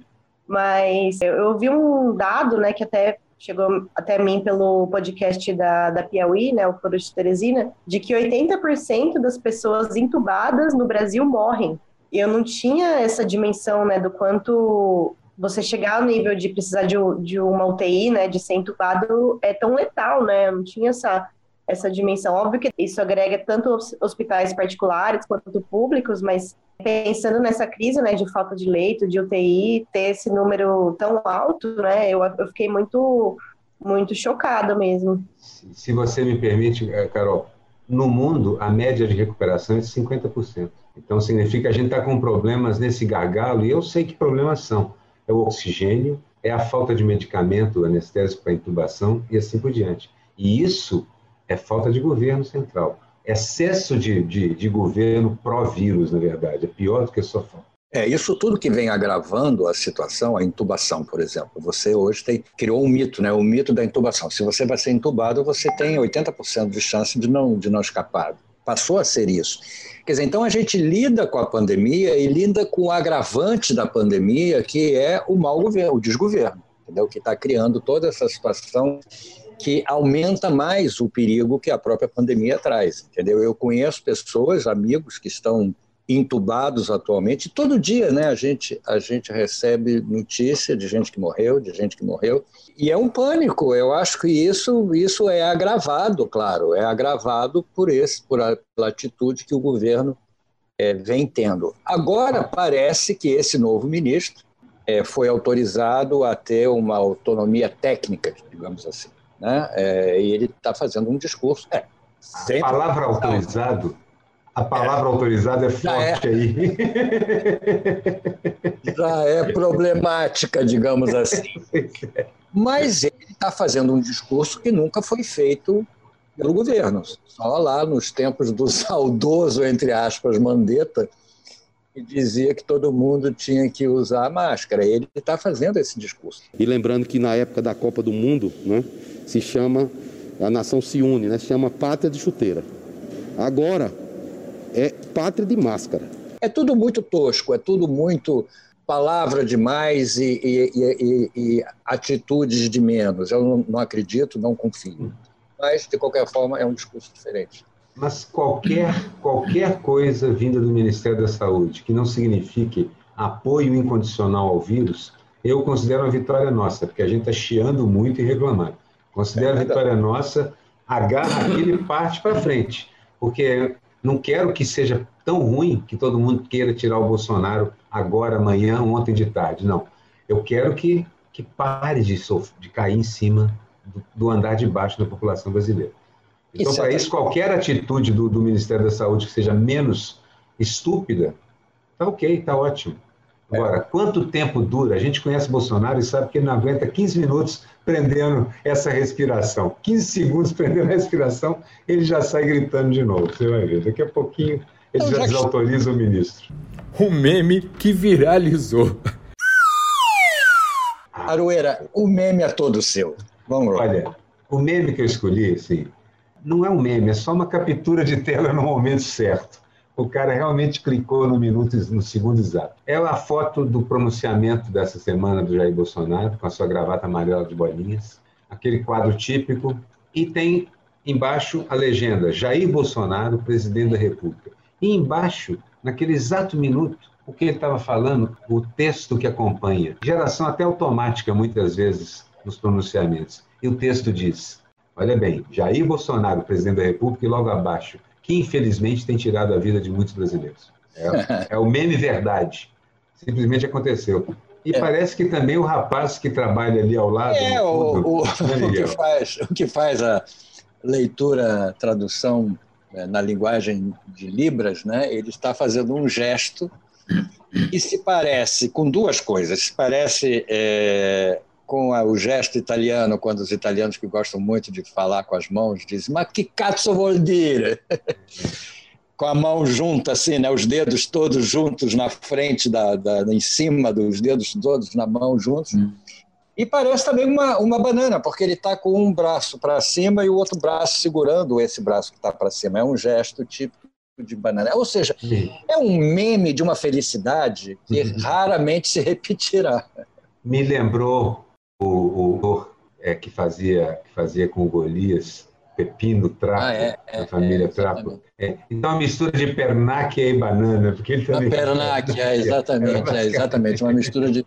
mas eu vi um dado, né, que até chegou até mim pelo podcast da, da Piauí, né, o Foro de Teresina, de que 80% das pessoas entubadas no Brasil morrem. Eu não tinha essa dimensão, né, do quanto você chegar ao nível de precisar de, de uma UTI, né, de ser entubado, é tão letal, né, eu não tinha essa essa dimensão. Óbvio que isso agrega tanto hospitais particulares quanto públicos, mas pensando nessa crise, né, de falta de leito, de UTI, ter esse número tão alto, né, eu, eu fiquei muito, muito chocada mesmo. Se, se você me permite, eh, Carol, no mundo a média de recuperação é de 50%. Então significa que a gente está com problemas nesse gargalo, e eu sei que problemas são. É o oxigênio, é a falta de medicamento anestésico para intubação e assim por diante. E isso é falta de governo central. Excesso de, de, de governo pró-vírus, na verdade, é pior do que só falta. É, isso tudo que vem agravando a situação, a intubação, por exemplo. Você hoje tem, criou um mito, né? o mito da intubação. Se você vai ser intubado, você tem 80% de chance de não, de não escapar. Passou a ser isso. Quer dizer, então a gente lida com a pandemia e lida com o agravante da pandemia, que é o mau governo, o desgoverno, entendeu? que está criando toda essa situação que aumenta mais o perigo que a própria pandemia traz, entendeu? Eu conheço pessoas, amigos que estão intubados atualmente. Todo dia, né, a gente a gente recebe notícia de gente que morreu, de gente que morreu, e é um pânico. Eu acho que isso isso é agravado, claro, é agravado por esse por a, pela atitude que o governo é, vem tendo. Agora parece que esse novo ministro é, foi autorizado a ter uma autonomia técnica, digamos assim né? É, e ele está fazendo um discurso. É, a palavra autorizado, a palavra é, autorizado é forte aí. Já é problemática, digamos assim. Mas ele está fazendo um discurso que nunca foi feito pelo governo. Só lá nos tempos do saudoso, entre aspas, Mandetta, que dizia que todo mundo tinha que usar máscara. Ele está fazendo esse discurso. E lembrando que na época da Copa do Mundo, né, se chama, a nação se une, né? se chama pátria de chuteira. Agora é pátria de máscara. É tudo muito tosco, é tudo muito palavra demais e, e, e, e atitudes de menos. Eu não, não acredito, não confio. Mas, de qualquer forma, é um discurso diferente. Mas qualquer, qualquer coisa vinda do Ministério da Saúde que não signifique apoio incondicional ao vírus, eu considero uma vitória nossa, porque a gente está chiando muito e reclamando. Considero a vitória nossa, agarra aquilo e parte para frente. Porque não quero que seja tão ruim que todo mundo queira tirar o Bolsonaro agora, amanhã, ontem de tarde. Não. Eu quero que, que pare de, de cair em cima do, do andar de baixo da população brasileira. Então, para isso, qualquer atitude do, do, Ministério da Saúde que seja menos estúpida, tá ok, tá ótimo. Agora, quanto tempo dura? A gente conhece Bolsonaro e sabe que ele não aguenta 15 minutos prendendo essa respiração. 15 segundos prendendo a respiração, ele já sai gritando de novo. Você vai ver. Daqui a pouquinho ele já, já desautoriza o ministro. Um meme que viralizou. Aroeira, o meme é todo seu. Vamos lá. Olha, o meme que eu escolhi, assim, não é um meme, é só uma captura de tela no momento certo. O cara realmente clicou no minuto, no segundo exato. É a foto do pronunciamento dessa semana do Jair Bolsonaro, com a sua gravata amarela de bolinhas, aquele quadro típico, e tem embaixo a legenda: Jair Bolsonaro, presidente da República. E embaixo, naquele exato minuto, o que ele estava falando, o texto que acompanha. Geração até automática, muitas vezes, nos pronunciamentos. E o texto diz: olha bem, Jair Bolsonaro, presidente da República, e logo abaixo, que infelizmente tem tirado a vida de muitos brasileiros. É, é o meme verdade. Simplesmente aconteceu. E é. parece que também o rapaz que trabalha ali ao lado. É, o, o, né, o, que faz, o que faz a leitura, tradução é, na linguagem de Libras, né? ele está fazendo um gesto que se parece com duas coisas. Se parece é, com o gesto italiano, quando os italianos que gostam muito de falar com as mãos dizem ma que cazzo vuol dire? com a mão junta, assim, né? os dedos todos juntos na frente, da, da em cima dos dedos todos na mão juntos. Hum. E parece também uma, uma banana, porque ele está com um braço para cima e o outro braço segurando esse braço que está para cima. É um gesto típico de banana. Ou seja, Sim. é um meme de uma felicidade que uhum. raramente se repetirá. Me lembrou o, o é, que, fazia, que fazia com o Golias, Pepino Trapo, ah, é, é, da família é, Trapo. É, então, uma mistura de pernáquia e banana. Porque ele também... Pernáquia, exatamente, é, exatamente. Uma mistura de,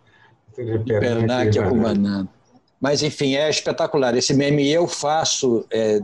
de pernáquia com banana. Mas, enfim, é espetacular. Esse meme eu faço é,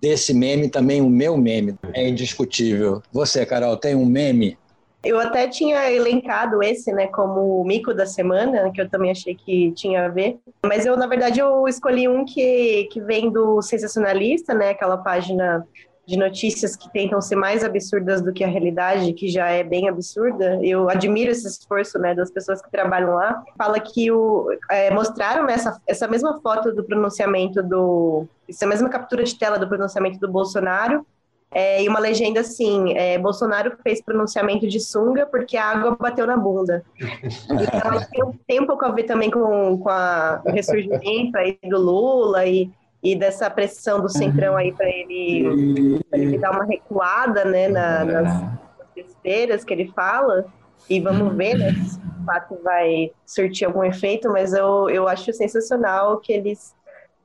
desse meme também o meu meme. É indiscutível. Você, Carol, tem um meme eu até tinha elencado esse, né, como o mico da semana, que eu também achei que tinha a ver. Mas eu, na verdade, eu escolhi um que, que vem do Sensacionalista, né, aquela página de notícias que tentam ser mais absurdas do que a realidade, que já é bem absurda. Eu admiro esse esforço, né, das pessoas que trabalham lá. Fala que o, é, mostraram essa, essa mesma foto do pronunciamento do... Essa mesma captura de tela do pronunciamento do Bolsonaro, é, e uma legenda assim: é, Bolsonaro fez pronunciamento de sunga porque a água bateu na bunda. Então, que tem um pouco a ver também com, com a, o ressurgimento aí do Lula e, e dessa pressão do Centrão aí para ele, ele dar uma recuada né, na, nas, besteiras que ele fala. E vamos ver né, se de fato vai surtir algum efeito, mas eu, eu acho sensacional que eles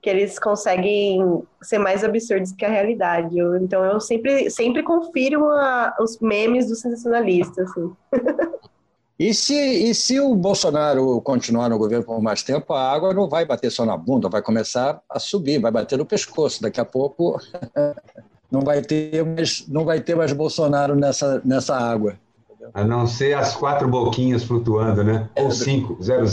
que eles conseguem ser mais absurdos que a realidade. Eu, então eu sempre, sempre confiro a, os memes do sensacionalista. Assim. E se, e se o Bolsonaro continuar no governo por mais tempo, a água não vai bater só na bunda, vai começar a subir, vai bater no pescoço. Daqui a pouco não vai ter mais, não vai ter mais Bolsonaro nessa, nessa água. A não ser as quatro boquinhas flutuando, né? Ou cinco, 00,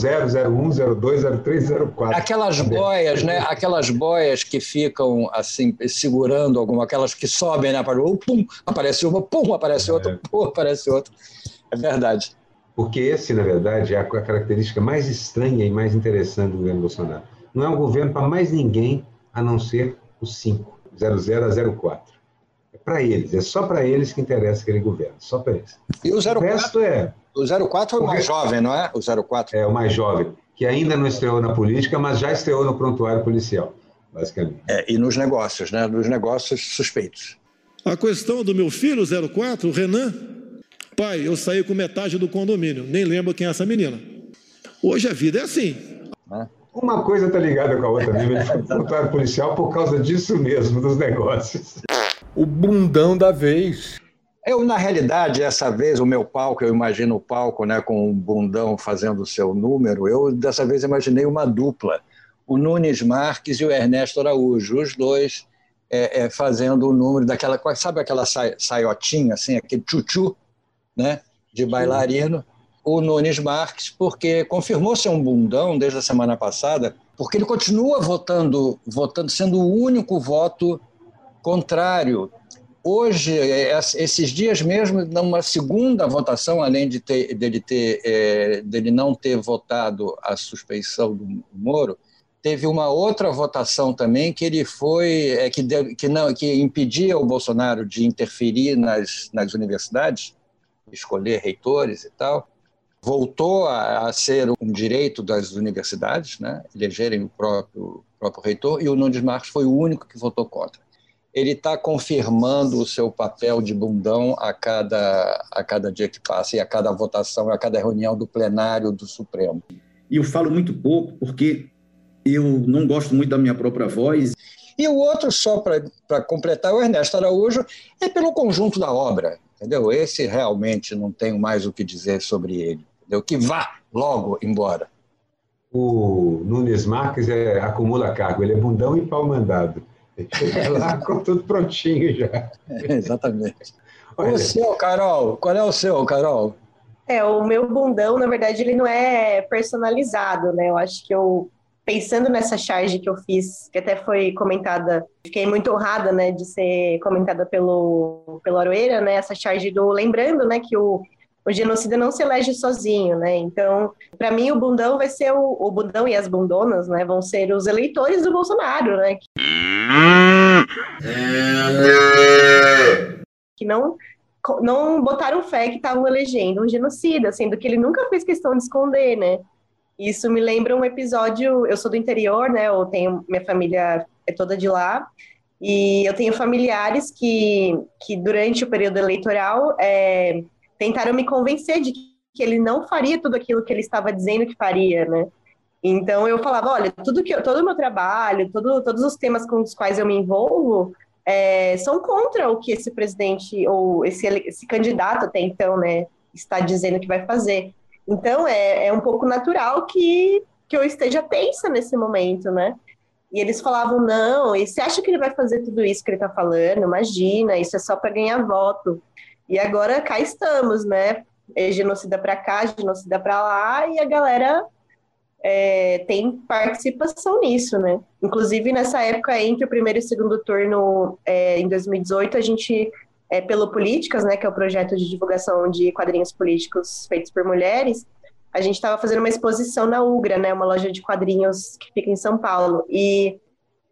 01, 02, 03, 04. Aquelas boias, né? Aquelas boias que ficam assim, segurando alguma, aquelas que sobem, né? Pum, aparece uma, pum, aparece outra, é. pum, aparece outra. É verdade. Porque esse, na verdade, é a característica mais estranha e mais interessante do governo Bolsonaro. Não é um governo para mais ninguém a não ser os cinco, 00 a 04 para eles, é só para eles que interessa aquele governo, só para eles. E o 04, o resto é. O 04 é o mais jovem, não é? O 04. É o mais jovem, que ainda não estreou na política, mas já estreou no prontuário policial, basicamente. É, e nos negócios, né? Nos negócios suspeitos. A questão do meu filho, 04, o Renan, Pai, eu saí com metade do condomínio, nem lembro quem é essa menina. Hoje a vida é assim. Uma coisa está ligada com a outra mesmo. Ele foi controlado policial por causa disso mesmo, dos negócios. O bundão da vez. Eu, na realidade, essa vez, o meu palco, eu imagino o palco né, com o bundão fazendo o seu número, eu dessa vez imaginei uma dupla, o Nunes Marques e o Ernesto Araújo, os dois é, é, fazendo o número daquela, sabe aquela sa- saiotinha, assim, aquele tchutchu, né, de bailarino, o Nunes Marques, porque confirmou ser um bundão desde a semana passada, porque ele continua votando, votando, sendo o único voto contrário hoje, é, esses dias mesmo, numa segunda votação, além de ter, dele, ter, é, dele não ter votado a suspeição do Moro, teve uma outra votação também que ele foi é, que, deu, que não que impedia o Bolsonaro de interferir nas, nas universidades, escolher reitores e tal. Voltou a, a ser um direito das universidades, né, elegerem o próprio, próprio reitor, e o Nunes Marques foi o único que votou contra ele está confirmando o seu papel de bundão a cada, a cada dia que passa, e a cada votação, a cada reunião do plenário do Supremo. E eu falo muito pouco porque eu não gosto muito da minha própria voz. E o outro, só para completar, o Ernesto Araújo, é pelo conjunto da obra, entendeu? Esse realmente não tenho mais o que dizer sobre ele, entendeu? Que vá logo embora. O Nunes Marques é, acumula cargo, ele é bundão e pau mandado. Chega lá com tudo prontinho já. É, exatamente. Olha. O seu, Carol, qual é o seu, Carol? É, o meu bundão, na verdade, ele não é personalizado, né? Eu acho que eu, pensando nessa charge que eu fiz, que até foi comentada, fiquei muito honrada, né, de ser comentada pelo, pelo Aroeira, né? Essa charge do lembrando, né, que o, o genocida não se elege sozinho, né? Então, para mim, o bundão vai ser o, o bundão e as bundonas, né? Vão ser os eleitores do Bolsonaro, né? Que não não botaram fé que estavam elegendo um genocida, sendo que ele nunca fez questão de esconder, né? Isso me lembra um episódio. Eu sou do interior, né? Eu tenho minha família é toda de lá. E eu tenho familiares que, que durante o período eleitoral é, tentaram me convencer de que ele não faria tudo aquilo que ele estava dizendo que faria, né? Então eu falava, olha, tudo que eu, todo o meu trabalho, todo, todos os temas com os quais eu me envolvo é, são contra o que esse presidente ou esse, esse candidato até então, né, está dizendo que vai fazer. Então é, é um pouco natural que, que eu esteja tensa nesse momento, né? E eles falavam, não, e você acha que ele vai fazer tudo isso que ele está falando? Imagina, isso é só para ganhar voto. E agora cá estamos, né? É genocida para cá, genocida para lá, e a galera é, tem participação nisso, né? Inclusive, nessa época, entre o primeiro e o segundo turno, é, em 2018, a gente, é, pelo Políticas, né, que é o projeto de divulgação de quadrinhos políticos feitos por mulheres, a gente estava fazendo uma exposição na Ugra, né, uma loja de quadrinhos que fica em São Paulo, e,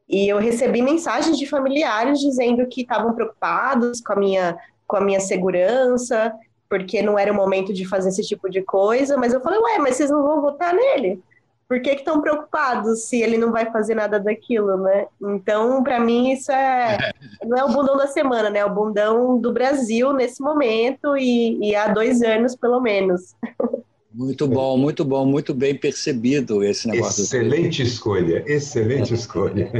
e eu recebi mensagens de familiares dizendo que estavam preocupados com a minha, com a minha segurança, porque não era o momento de fazer esse tipo de coisa, mas eu falei, ué, mas vocês não vão votar nele? por que estão preocupados se ele não vai fazer nada daquilo, né? Então, para mim, isso é não é o bundão da semana, né? É o bundão do Brasil nesse momento e, e há dois anos, pelo menos. Muito bom, muito bom, muito bem percebido esse negócio. Excelente escolha, excelente escolha.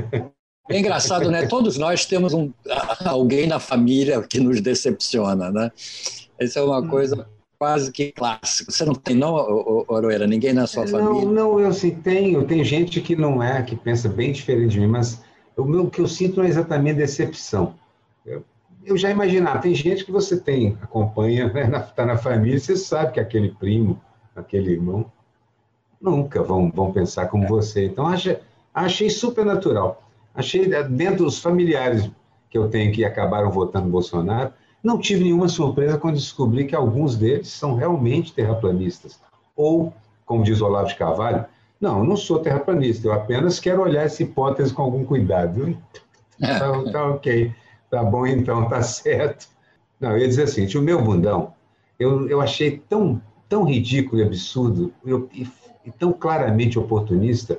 É engraçado, né? Todos nós temos um, alguém na família que nos decepciona, né? Essa é uma coisa quase que clássico. Você não tem, não, Oroeira? Ninguém na sua não, família? Não, eu sim tenho. Tem gente que não é, que pensa bem diferente de mim, mas o meu, que eu sinto não é exatamente decepção. Eu, eu já imaginava, tem gente que você tem, acompanha, está né, na, na família, você sabe que aquele primo, aquele irmão, nunca vão, vão pensar como você. Então, acha, achei super natural. Achei, dentro dos familiares que eu tenho que acabaram votando Bolsonaro, não tive nenhuma surpresa quando descobri que alguns deles são realmente terraplanistas. Ou, como diz Olavo de Carvalho, não, eu não sou terraplanista, eu apenas quero olhar essa hipótese com algum cuidado. Tá, tá ok, tá bom então, tá certo. Não, eu ia dizer assim, o meu bundão, eu, eu achei tão, tão ridículo e absurdo eu, e, e tão claramente oportunista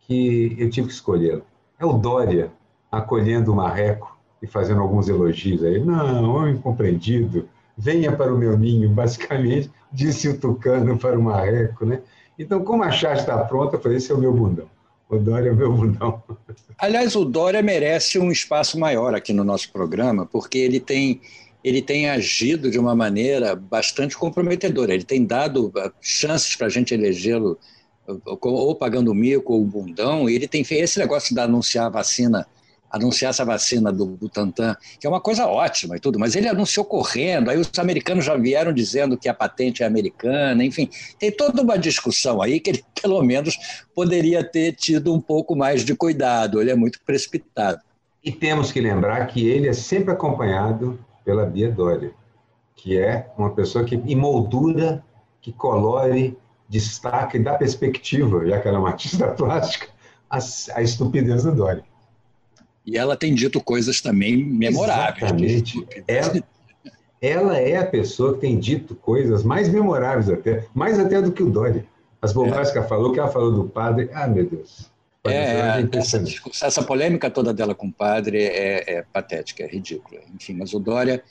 que eu tive que escolher. É o Dória acolhendo o marreco e fazendo alguns elogios aí. Não, homem compreendido, venha para o meu ninho, basicamente, disse o tucano para o marreco, né? Então, como a charge está pronta, eu falei, esse é o meu bundão. O Dória é meu bundão. Aliás, o Dória merece um espaço maior aqui no nosso programa, porque ele tem, ele tem agido de uma maneira bastante comprometedora. Ele tem dado ah, chances para a gente elegê-lo ou pagando mico ou bundão, ele tem feito esse negócio de anunciar a vacina anunciar essa vacina do Butantan, que é uma coisa ótima e tudo, mas ele anunciou correndo, aí os americanos já vieram dizendo que a patente é americana, enfim, tem toda uma discussão aí que ele, pelo menos, poderia ter tido um pouco mais de cuidado, ele é muito precipitado. E temos que lembrar que ele é sempre acompanhado pela Bia Dória, que é uma pessoa que emoldura, que colore, destaca e dá perspectiva, já que ela é uma artista plástica, a, a estupidez da Dória. E ela tem dito coisas também memoráveis. Exatamente. Ela, ela, é a pessoa que tem dito coisas mais memoráveis até, mais até do que o Dória. As bobagens é. que ela falou, que ela falou do padre, ah, meu Deus. É, essa, essa, polêmica toda dela com o padre é, é, patética, é ridícula. Enfim, mas o Dória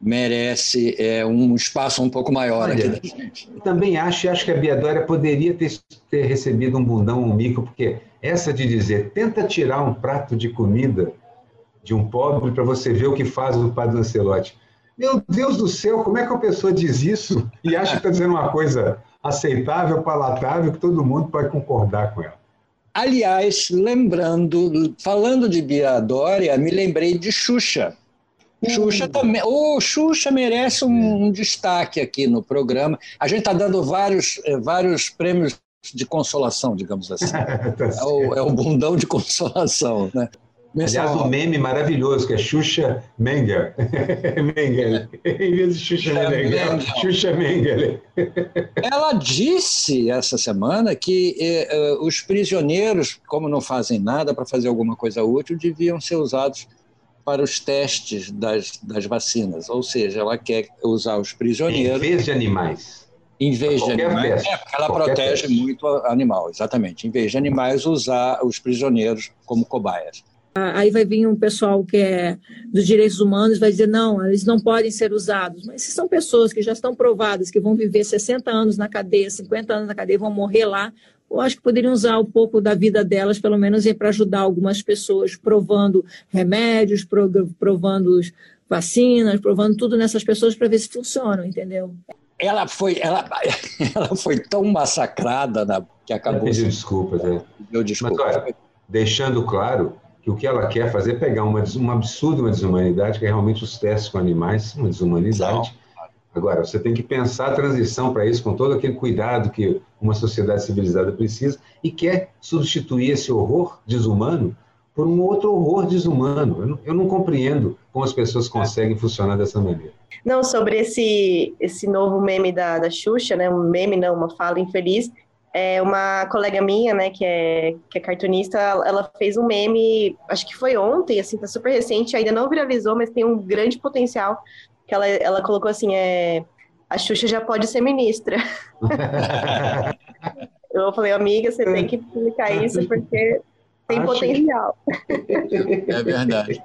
merece é, um espaço um pouco maior Olha, aqui da gente. Também acho, acho que a Bia Dória poderia ter, ter recebido um bundão, um mico, porque essa de dizer, tenta tirar um prato de comida de um pobre para você ver o que faz o padre Lancelotti. Meu Deus do céu, como é que a pessoa diz isso e acha que está dizendo uma coisa aceitável, palatável, que todo mundo pode concordar com ela? Aliás, lembrando, falando de Bia Dória, me lembrei de Xuxa. Xuxa hum. também. Oh, Xuxa merece um, um, destaque aqui no programa. A gente está dando vários, eh, vários prêmios de consolação, digamos assim. tá é, o, é, o, bundão de consolação, né? Aliás, um meme maravilhoso, que é Xuxa Menger. Menger. em vez de Xuxa Menger, Xuxa Menger. Ela disse essa semana que eh, eh, os prisioneiros, como não fazem nada para fazer alguma coisa útil, deviam ser usados para os testes das, das vacinas. Ou seja, ela quer usar os prisioneiros. Em vez de animais em vez de animais, é, porque ela protege muito o animal, exatamente. Em vez de animais, usar os prisioneiros como cobaias. Aí vai vir um pessoal que é dos direitos humanos vai dizer não, eles não podem ser usados. Mas se são pessoas que já estão provadas, que vão viver 60 anos na cadeia, 50 anos na cadeia, vão morrer lá, eu acho que poderiam usar um pouco da vida delas, pelo menos para ajudar algumas pessoas, provando remédios, provando vacinas, provando tudo nessas pessoas para ver se funcionam, entendeu? ela foi, ela, ela foi tão massacrada na, que acabou. Ela pediu desculpas, é. Pediu desculpas. Mas, olha, deixando claro que o que ela quer fazer é pegar uma, uma absurda uma desumanidade, que é realmente os testes com animais, uma desumanidade. Agora, você tem que pensar a transição para isso com todo aquele cuidado que uma sociedade civilizada precisa e quer substituir esse horror desumano por um outro horror desumano. Eu não, eu não compreendo como as pessoas conseguem funcionar dessa maneira. Não, sobre esse, esse novo meme da, da Xuxa, né? Um meme, não, uma fala infeliz. É uma colega minha, né, que é, que é cartunista, ela fez um meme, acho que foi ontem, assim, tá super recente, ainda não viralizou, mas tem um grande potencial, que ela, ela colocou assim, é, a Xuxa já pode ser ministra. Eu falei, amiga, você tem que publicar isso porque tem acho... potencial. É verdade.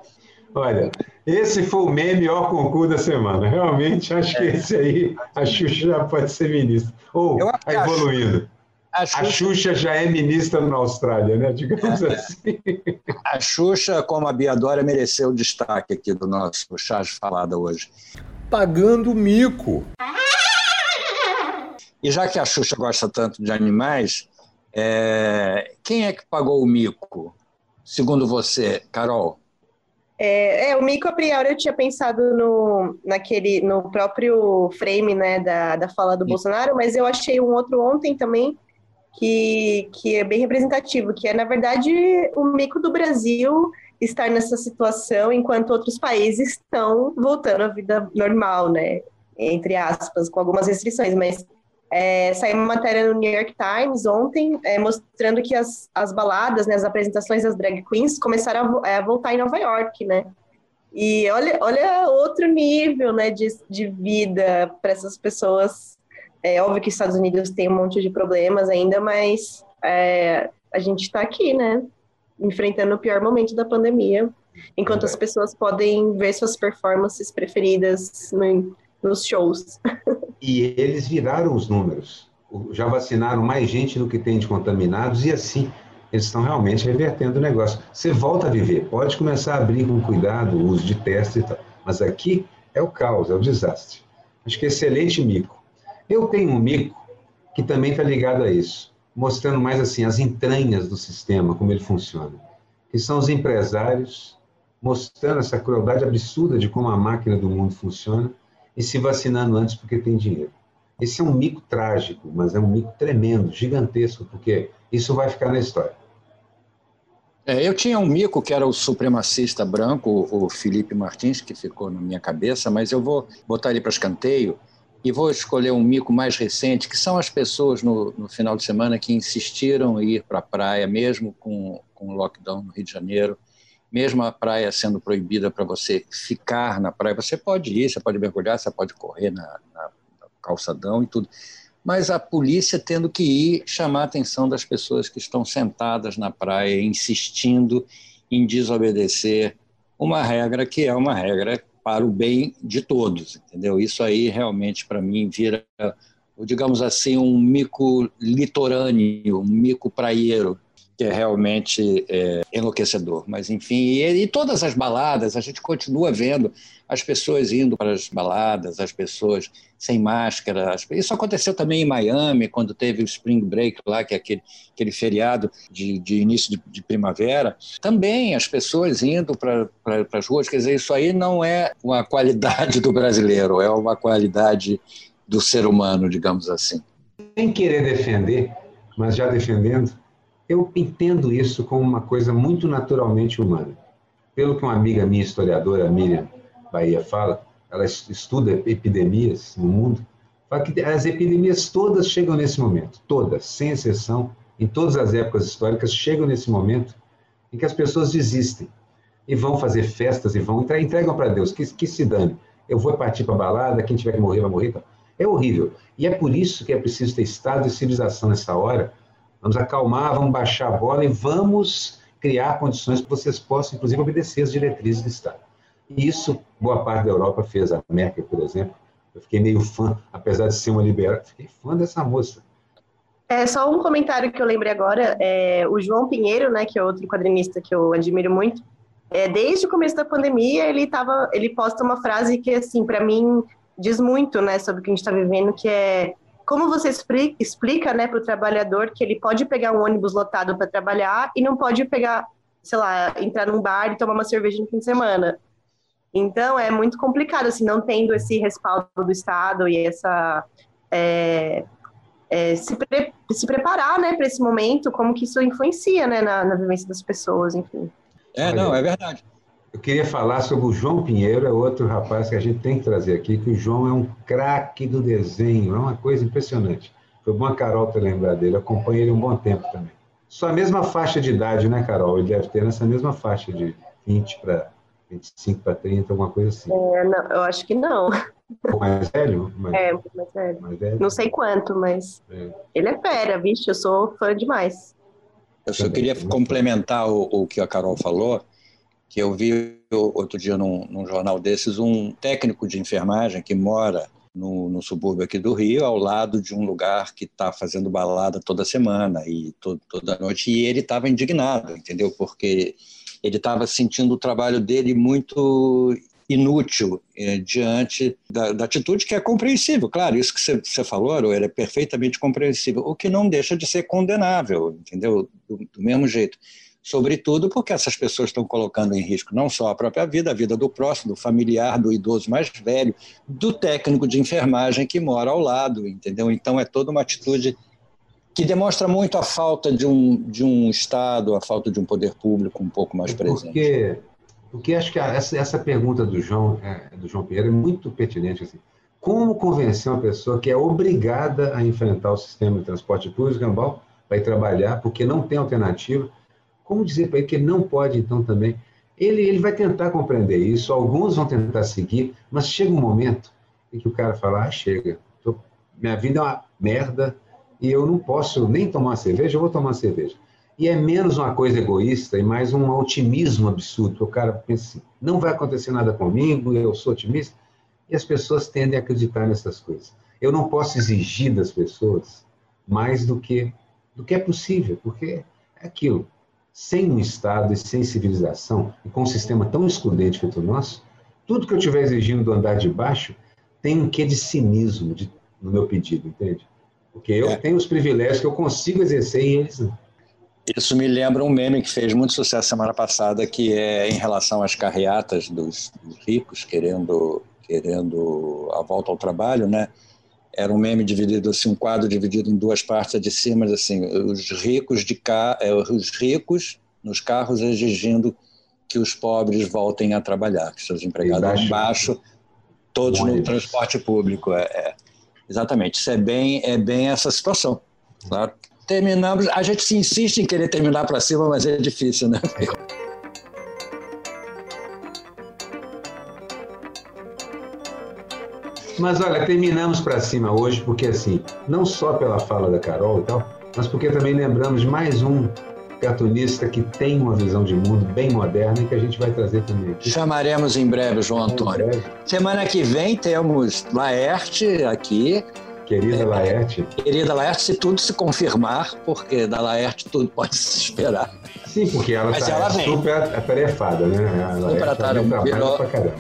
Olha, esse foi o meme ó concurso da semana. Realmente, acho que é. esse aí, a Xuxa já pode ser ministra. Ou, está evoluindo. A Xuxa... a Xuxa... já é ministra na Austrália, né? Digamos é. assim. A Xuxa, como a Biadora, mereceu o destaque aqui do nosso Charge Falada hoje. Pagando mico. E já que a Xuxa gosta tanto de animais, é... quem é que pagou o mico, segundo você, Carol? É, é, o Mico a priori eu tinha pensado no, naquele, no próprio frame né, da, da fala do Sim. Bolsonaro, mas eu achei um outro ontem também que, que é bem representativo, que é, na verdade, o mico do Brasil estar nessa situação enquanto outros países estão voltando à vida normal, né? Entre aspas, com algumas restrições, mas é, saiu uma matéria no New York Times ontem é, mostrando que as, as baladas, né, as apresentações das drag queens começaram a, a voltar em Nova York, né? E olha, olha outro nível né, de, de vida para essas pessoas. É óbvio que os Estados Unidos tem um monte de problemas ainda, mas é, a gente está aqui, né? Enfrentando o pior momento da pandemia, enquanto as pessoas podem ver suas performances preferidas no, nos shows. E eles viraram os números. Já vacinaram mais gente do que tem de contaminados e assim eles estão realmente revertendo o negócio. Você volta a viver, pode começar a abrir com cuidado o uso de testes e tal, mas aqui é o caos, é o desastre. Acho que é excelente mico. Eu tenho um mico que também está ligado a isso, mostrando mais assim as entranhas do sistema, como ele funciona, que são os empresários mostrando essa crueldade absurda de como a máquina do mundo funciona e se vacinando antes porque tem dinheiro. Esse é um mico trágico, mas é um mico tremendo, gigantesco, porque isso vai ficar na história. É, eu tinha um mico que era o supremacista branco, o Felipe Martins, que ficou na minha cabeça, mas eu vou botar ele para escanteio e vou escolher um mico mais recente, que são as pessoas no, no final de semana que insistiram em ir para a praia, mesmo com, com o lockdown no Rio de Janeiro, mesmo a praia sendo proibida para você ficar na praia. Você pode ir, você pode mergulhar, você pode correr na, na, na calçadão e tudo mas a polícia tendo que ir chamar a atenção das pessoas que estão sentadas na praia, insistindo em desobedecer uma regra que é uma regra para o bem de todos, entendeu? Isso aí realmente para mim vira, digamos assim, um mico litorâneo, um mico praieiro, que é realmente é, enlouquecedor. Mas, enfim, e, e, todas as baladas, a gente continua vendo as pessoas indo para as baladas, as pessoas sem máscara. Isso aconteceu também em Miami, quando teve o Spring Break lá, que é aquele, aquele feriado de, de início de, de, primavera. Também as pessoas indo para, para, para as ruas. Quer dizer, isso aí não é uma qualidade do brasileiro, é uma qualidade do ser humano, digamos assim. Sem querer defender, mas já defendendo, eu entendo isso como uma coisa muito naturalmente humana. Pelo que uma amiga minha, historiadora, Miriam Bahia, fala, ela estuda epidemias no mundo, fala que as epidemias todas chegam nesse momento, todas, sem exceção, em todas as épocas históricas, chegam nesse momento em que as pessoas desistem e vão fazer festas e vão entregam para Deus, que, que se dane. Eu vou partir para a balada, quem tiver que morrer, vai morrer. É horrível. E é por isso que é preciso ter Estado e civilização nessa hora, Vamos acalmar, vamos baixar a bola e vamos criar condições que vocês possam, inclusive, obedecer as diretrizes do Estado. E isso, boa parte da Europa fez. A Merkel, por exemplo, eu fiquei meio fã, apesar de ser uma liberal, fiquei fã dessa moça. É só um comentário que eu lembrei agora. É, o João Pinheiro, né, que é outro quadrinista que eu admiro muito, é, desde o começo da pandemia ele tava, ele posta uma frase que assim para mim diz muito, né, sobre o que a gente está vivendo, que é como você explica, né, para o trabalhador que ele pode pegar um ônibus lotado para trabalhar e não pode pegar, sei lá, entrar num bar e tomar uma cerveja no fim de semana? Então é muito complicado, assim, não tendo esse respaldo do Estado e essa é, é, se, pre se preparar, né, para esse momento, como que isso influencia, né, na, na vivência das pessoas, enfim. É, não, é verdade. Eu queria falar sobre o João Pinheiro, é outro rapaz que a gente tem que trazer aqui, que o João é um craque do desenho, é uma coisa impressionante. Foi bom a Carol ter lembrado dele, eu acompanho ele um bom tempo também. Sua mesma faixa de idade, né, Carol? Ele deve ter nessa mesma faixa de 20 para 25 para 30, alguma coisa assim. É, não, eu acho que não. Um mais velho? Mais, é, mais velho. mais velho. Não sei quanto, mas é. ele é fera, vixe, eu sou fã demais. Eu só queria complementar o, o que a Carol falou que eu vi outro dia num, num jornal desses um técnico de enfermagem que mora no, no, subúrbio aqui do Rio, ao lado de um lugar que está fazendo balada toda semana e to, toda noite, e ele estava indignado, entendeu? Porque ele estava sentindo o trabalho dele muito inútil eh, diante da, da, atitude que é compreensível. Claro, isso que você falou, Aroeira, é perfeitamente compreensível, o que não deixa de ser condenável, entendeu? do, do mesmo jeito sobretudo porque essas pessoas estão colocando em risco não só a própria vida, a vida do próximo, do familiar, do idoso mais velho, do técnico de enfermagem que mora ao lado, entendeu? Então é toda uma atitude que demonstra muito a falta de um, de um Estado, a falta de um poder público um pouco mais presente. Porque, porque acho que essa, essa pergunta do João, é, do João Pinheiro é muito pertinente. Assim. Como convencer uma pessoa que é obrigada a enfrentar o sistema de transporte público, Gambal, para ir trabalhar, porque não tem alternativa, como dizer para ele que ele não pode, então, também? Ele, ele vai tentar compreender isso, alguns vão tentar seguir, mas chega um momento em que o cara fala: ah, chega, tô, minha vida é uma merda e eu não posso nem tomar cerveja, eu vou tomar cerveja. E é menos uma coisa egoísta e mais um otimismo absurdo. O cara pensa assim: não vai acontecer nada comigo, eu sou otimista. E as pessoas tendem a acreditar nessas coisas. Eu não posso exigir das pessoas mais do que do que é possível, porque é aquilo. Sem um Estado e sem civilização, e com um sistema tão excludente feito o nosso, tudo que eu estiver exigindo do andar de baixo tem um quê de cinismo de, no meu pedido, entende? Porque eu é. tenho os privilégios que eu consigo exercer e eles não. Isso me lembra um meme que fez muito sucesso semana passada, que é em relação às carreatas dos, dos ricos querendo, querendo a volta ao trabalho, né? Era um meme dividido assim, um quadro dividido em duas partes de cima, assim, os ricos de cá, é, os ricos nos carros exigindo que os pobres voltem a trabalhar, que seus empregados embaixo, todos no transporte público. É, é, exatamente, isso é bem, é bem essa situação, claro terminamos. A gente se insiste em querer terminar para cima, mas é difícil, né? Mas olha, terminamos para cima hoje porque assim, não só pela fala da Carol e tal, mas porque também lembramos de mais um cartunista que tem uma visão de mundo bem moderna e que a gente vai trazer também aqui. Chamaremos em breve, João Antônio. Semana que vem temos Laerte aqui, Querida é, Laerte. Querida Laerte, se tudo se confirmar, porque da Laerte tudo pode se esperar. Sim, porque ela está super atarefada, né? A super atarefada. Pra caramba.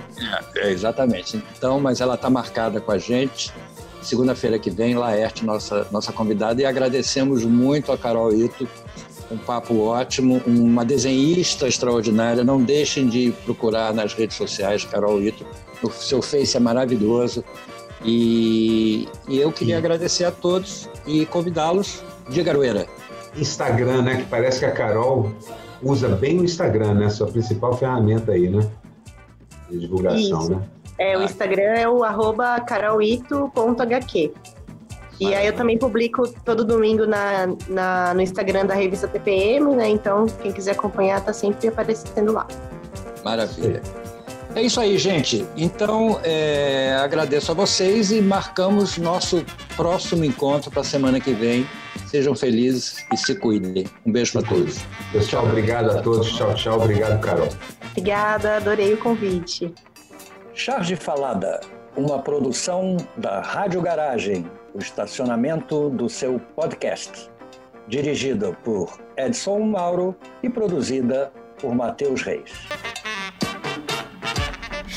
É, exatamente. Então, mas ela está marcada com a gente. Segunda-feira que vem, Laerte, nossa, nossa convidada, e agradecemos muito a Carol Ito. Um papo ótimo, uma desenhista extraordinária. Não deixem de procurar nas redes sociais Carol Ito. O seu Face é maravilhoso. E, e eu queria Sim. agradecer a todos e convidá-los. de Garoeira. Instagram, né? Que parece que a Carol usa bem o Instagram, né? Sua principal ferramenta aí, né? De divulgação, Isso. né? É, o ah. Instagram é o arroba carolito.hq. E aí eu também publico todo domingo na, na, no Instagram da revista TPM, né? Então, quem quiser acompanhar, tá sempre aparecendo lá. Maravilha. É isso aí, gente. Então, é, agradeço a vocês e marcamos nosso próximo encontro para a semana que vem. Sejam felizes e se cuidem. Um beijo para todos. Pessoal, obrigado a todos. Tchau, tchau. Obrigado, Carol. Obrigada, adorei o convite. Charge Falada, uma produção da Rádio Garagem, o estacionamento do seu podcast. Dirigida por Edson Mauro e produzida por Matheus Reis.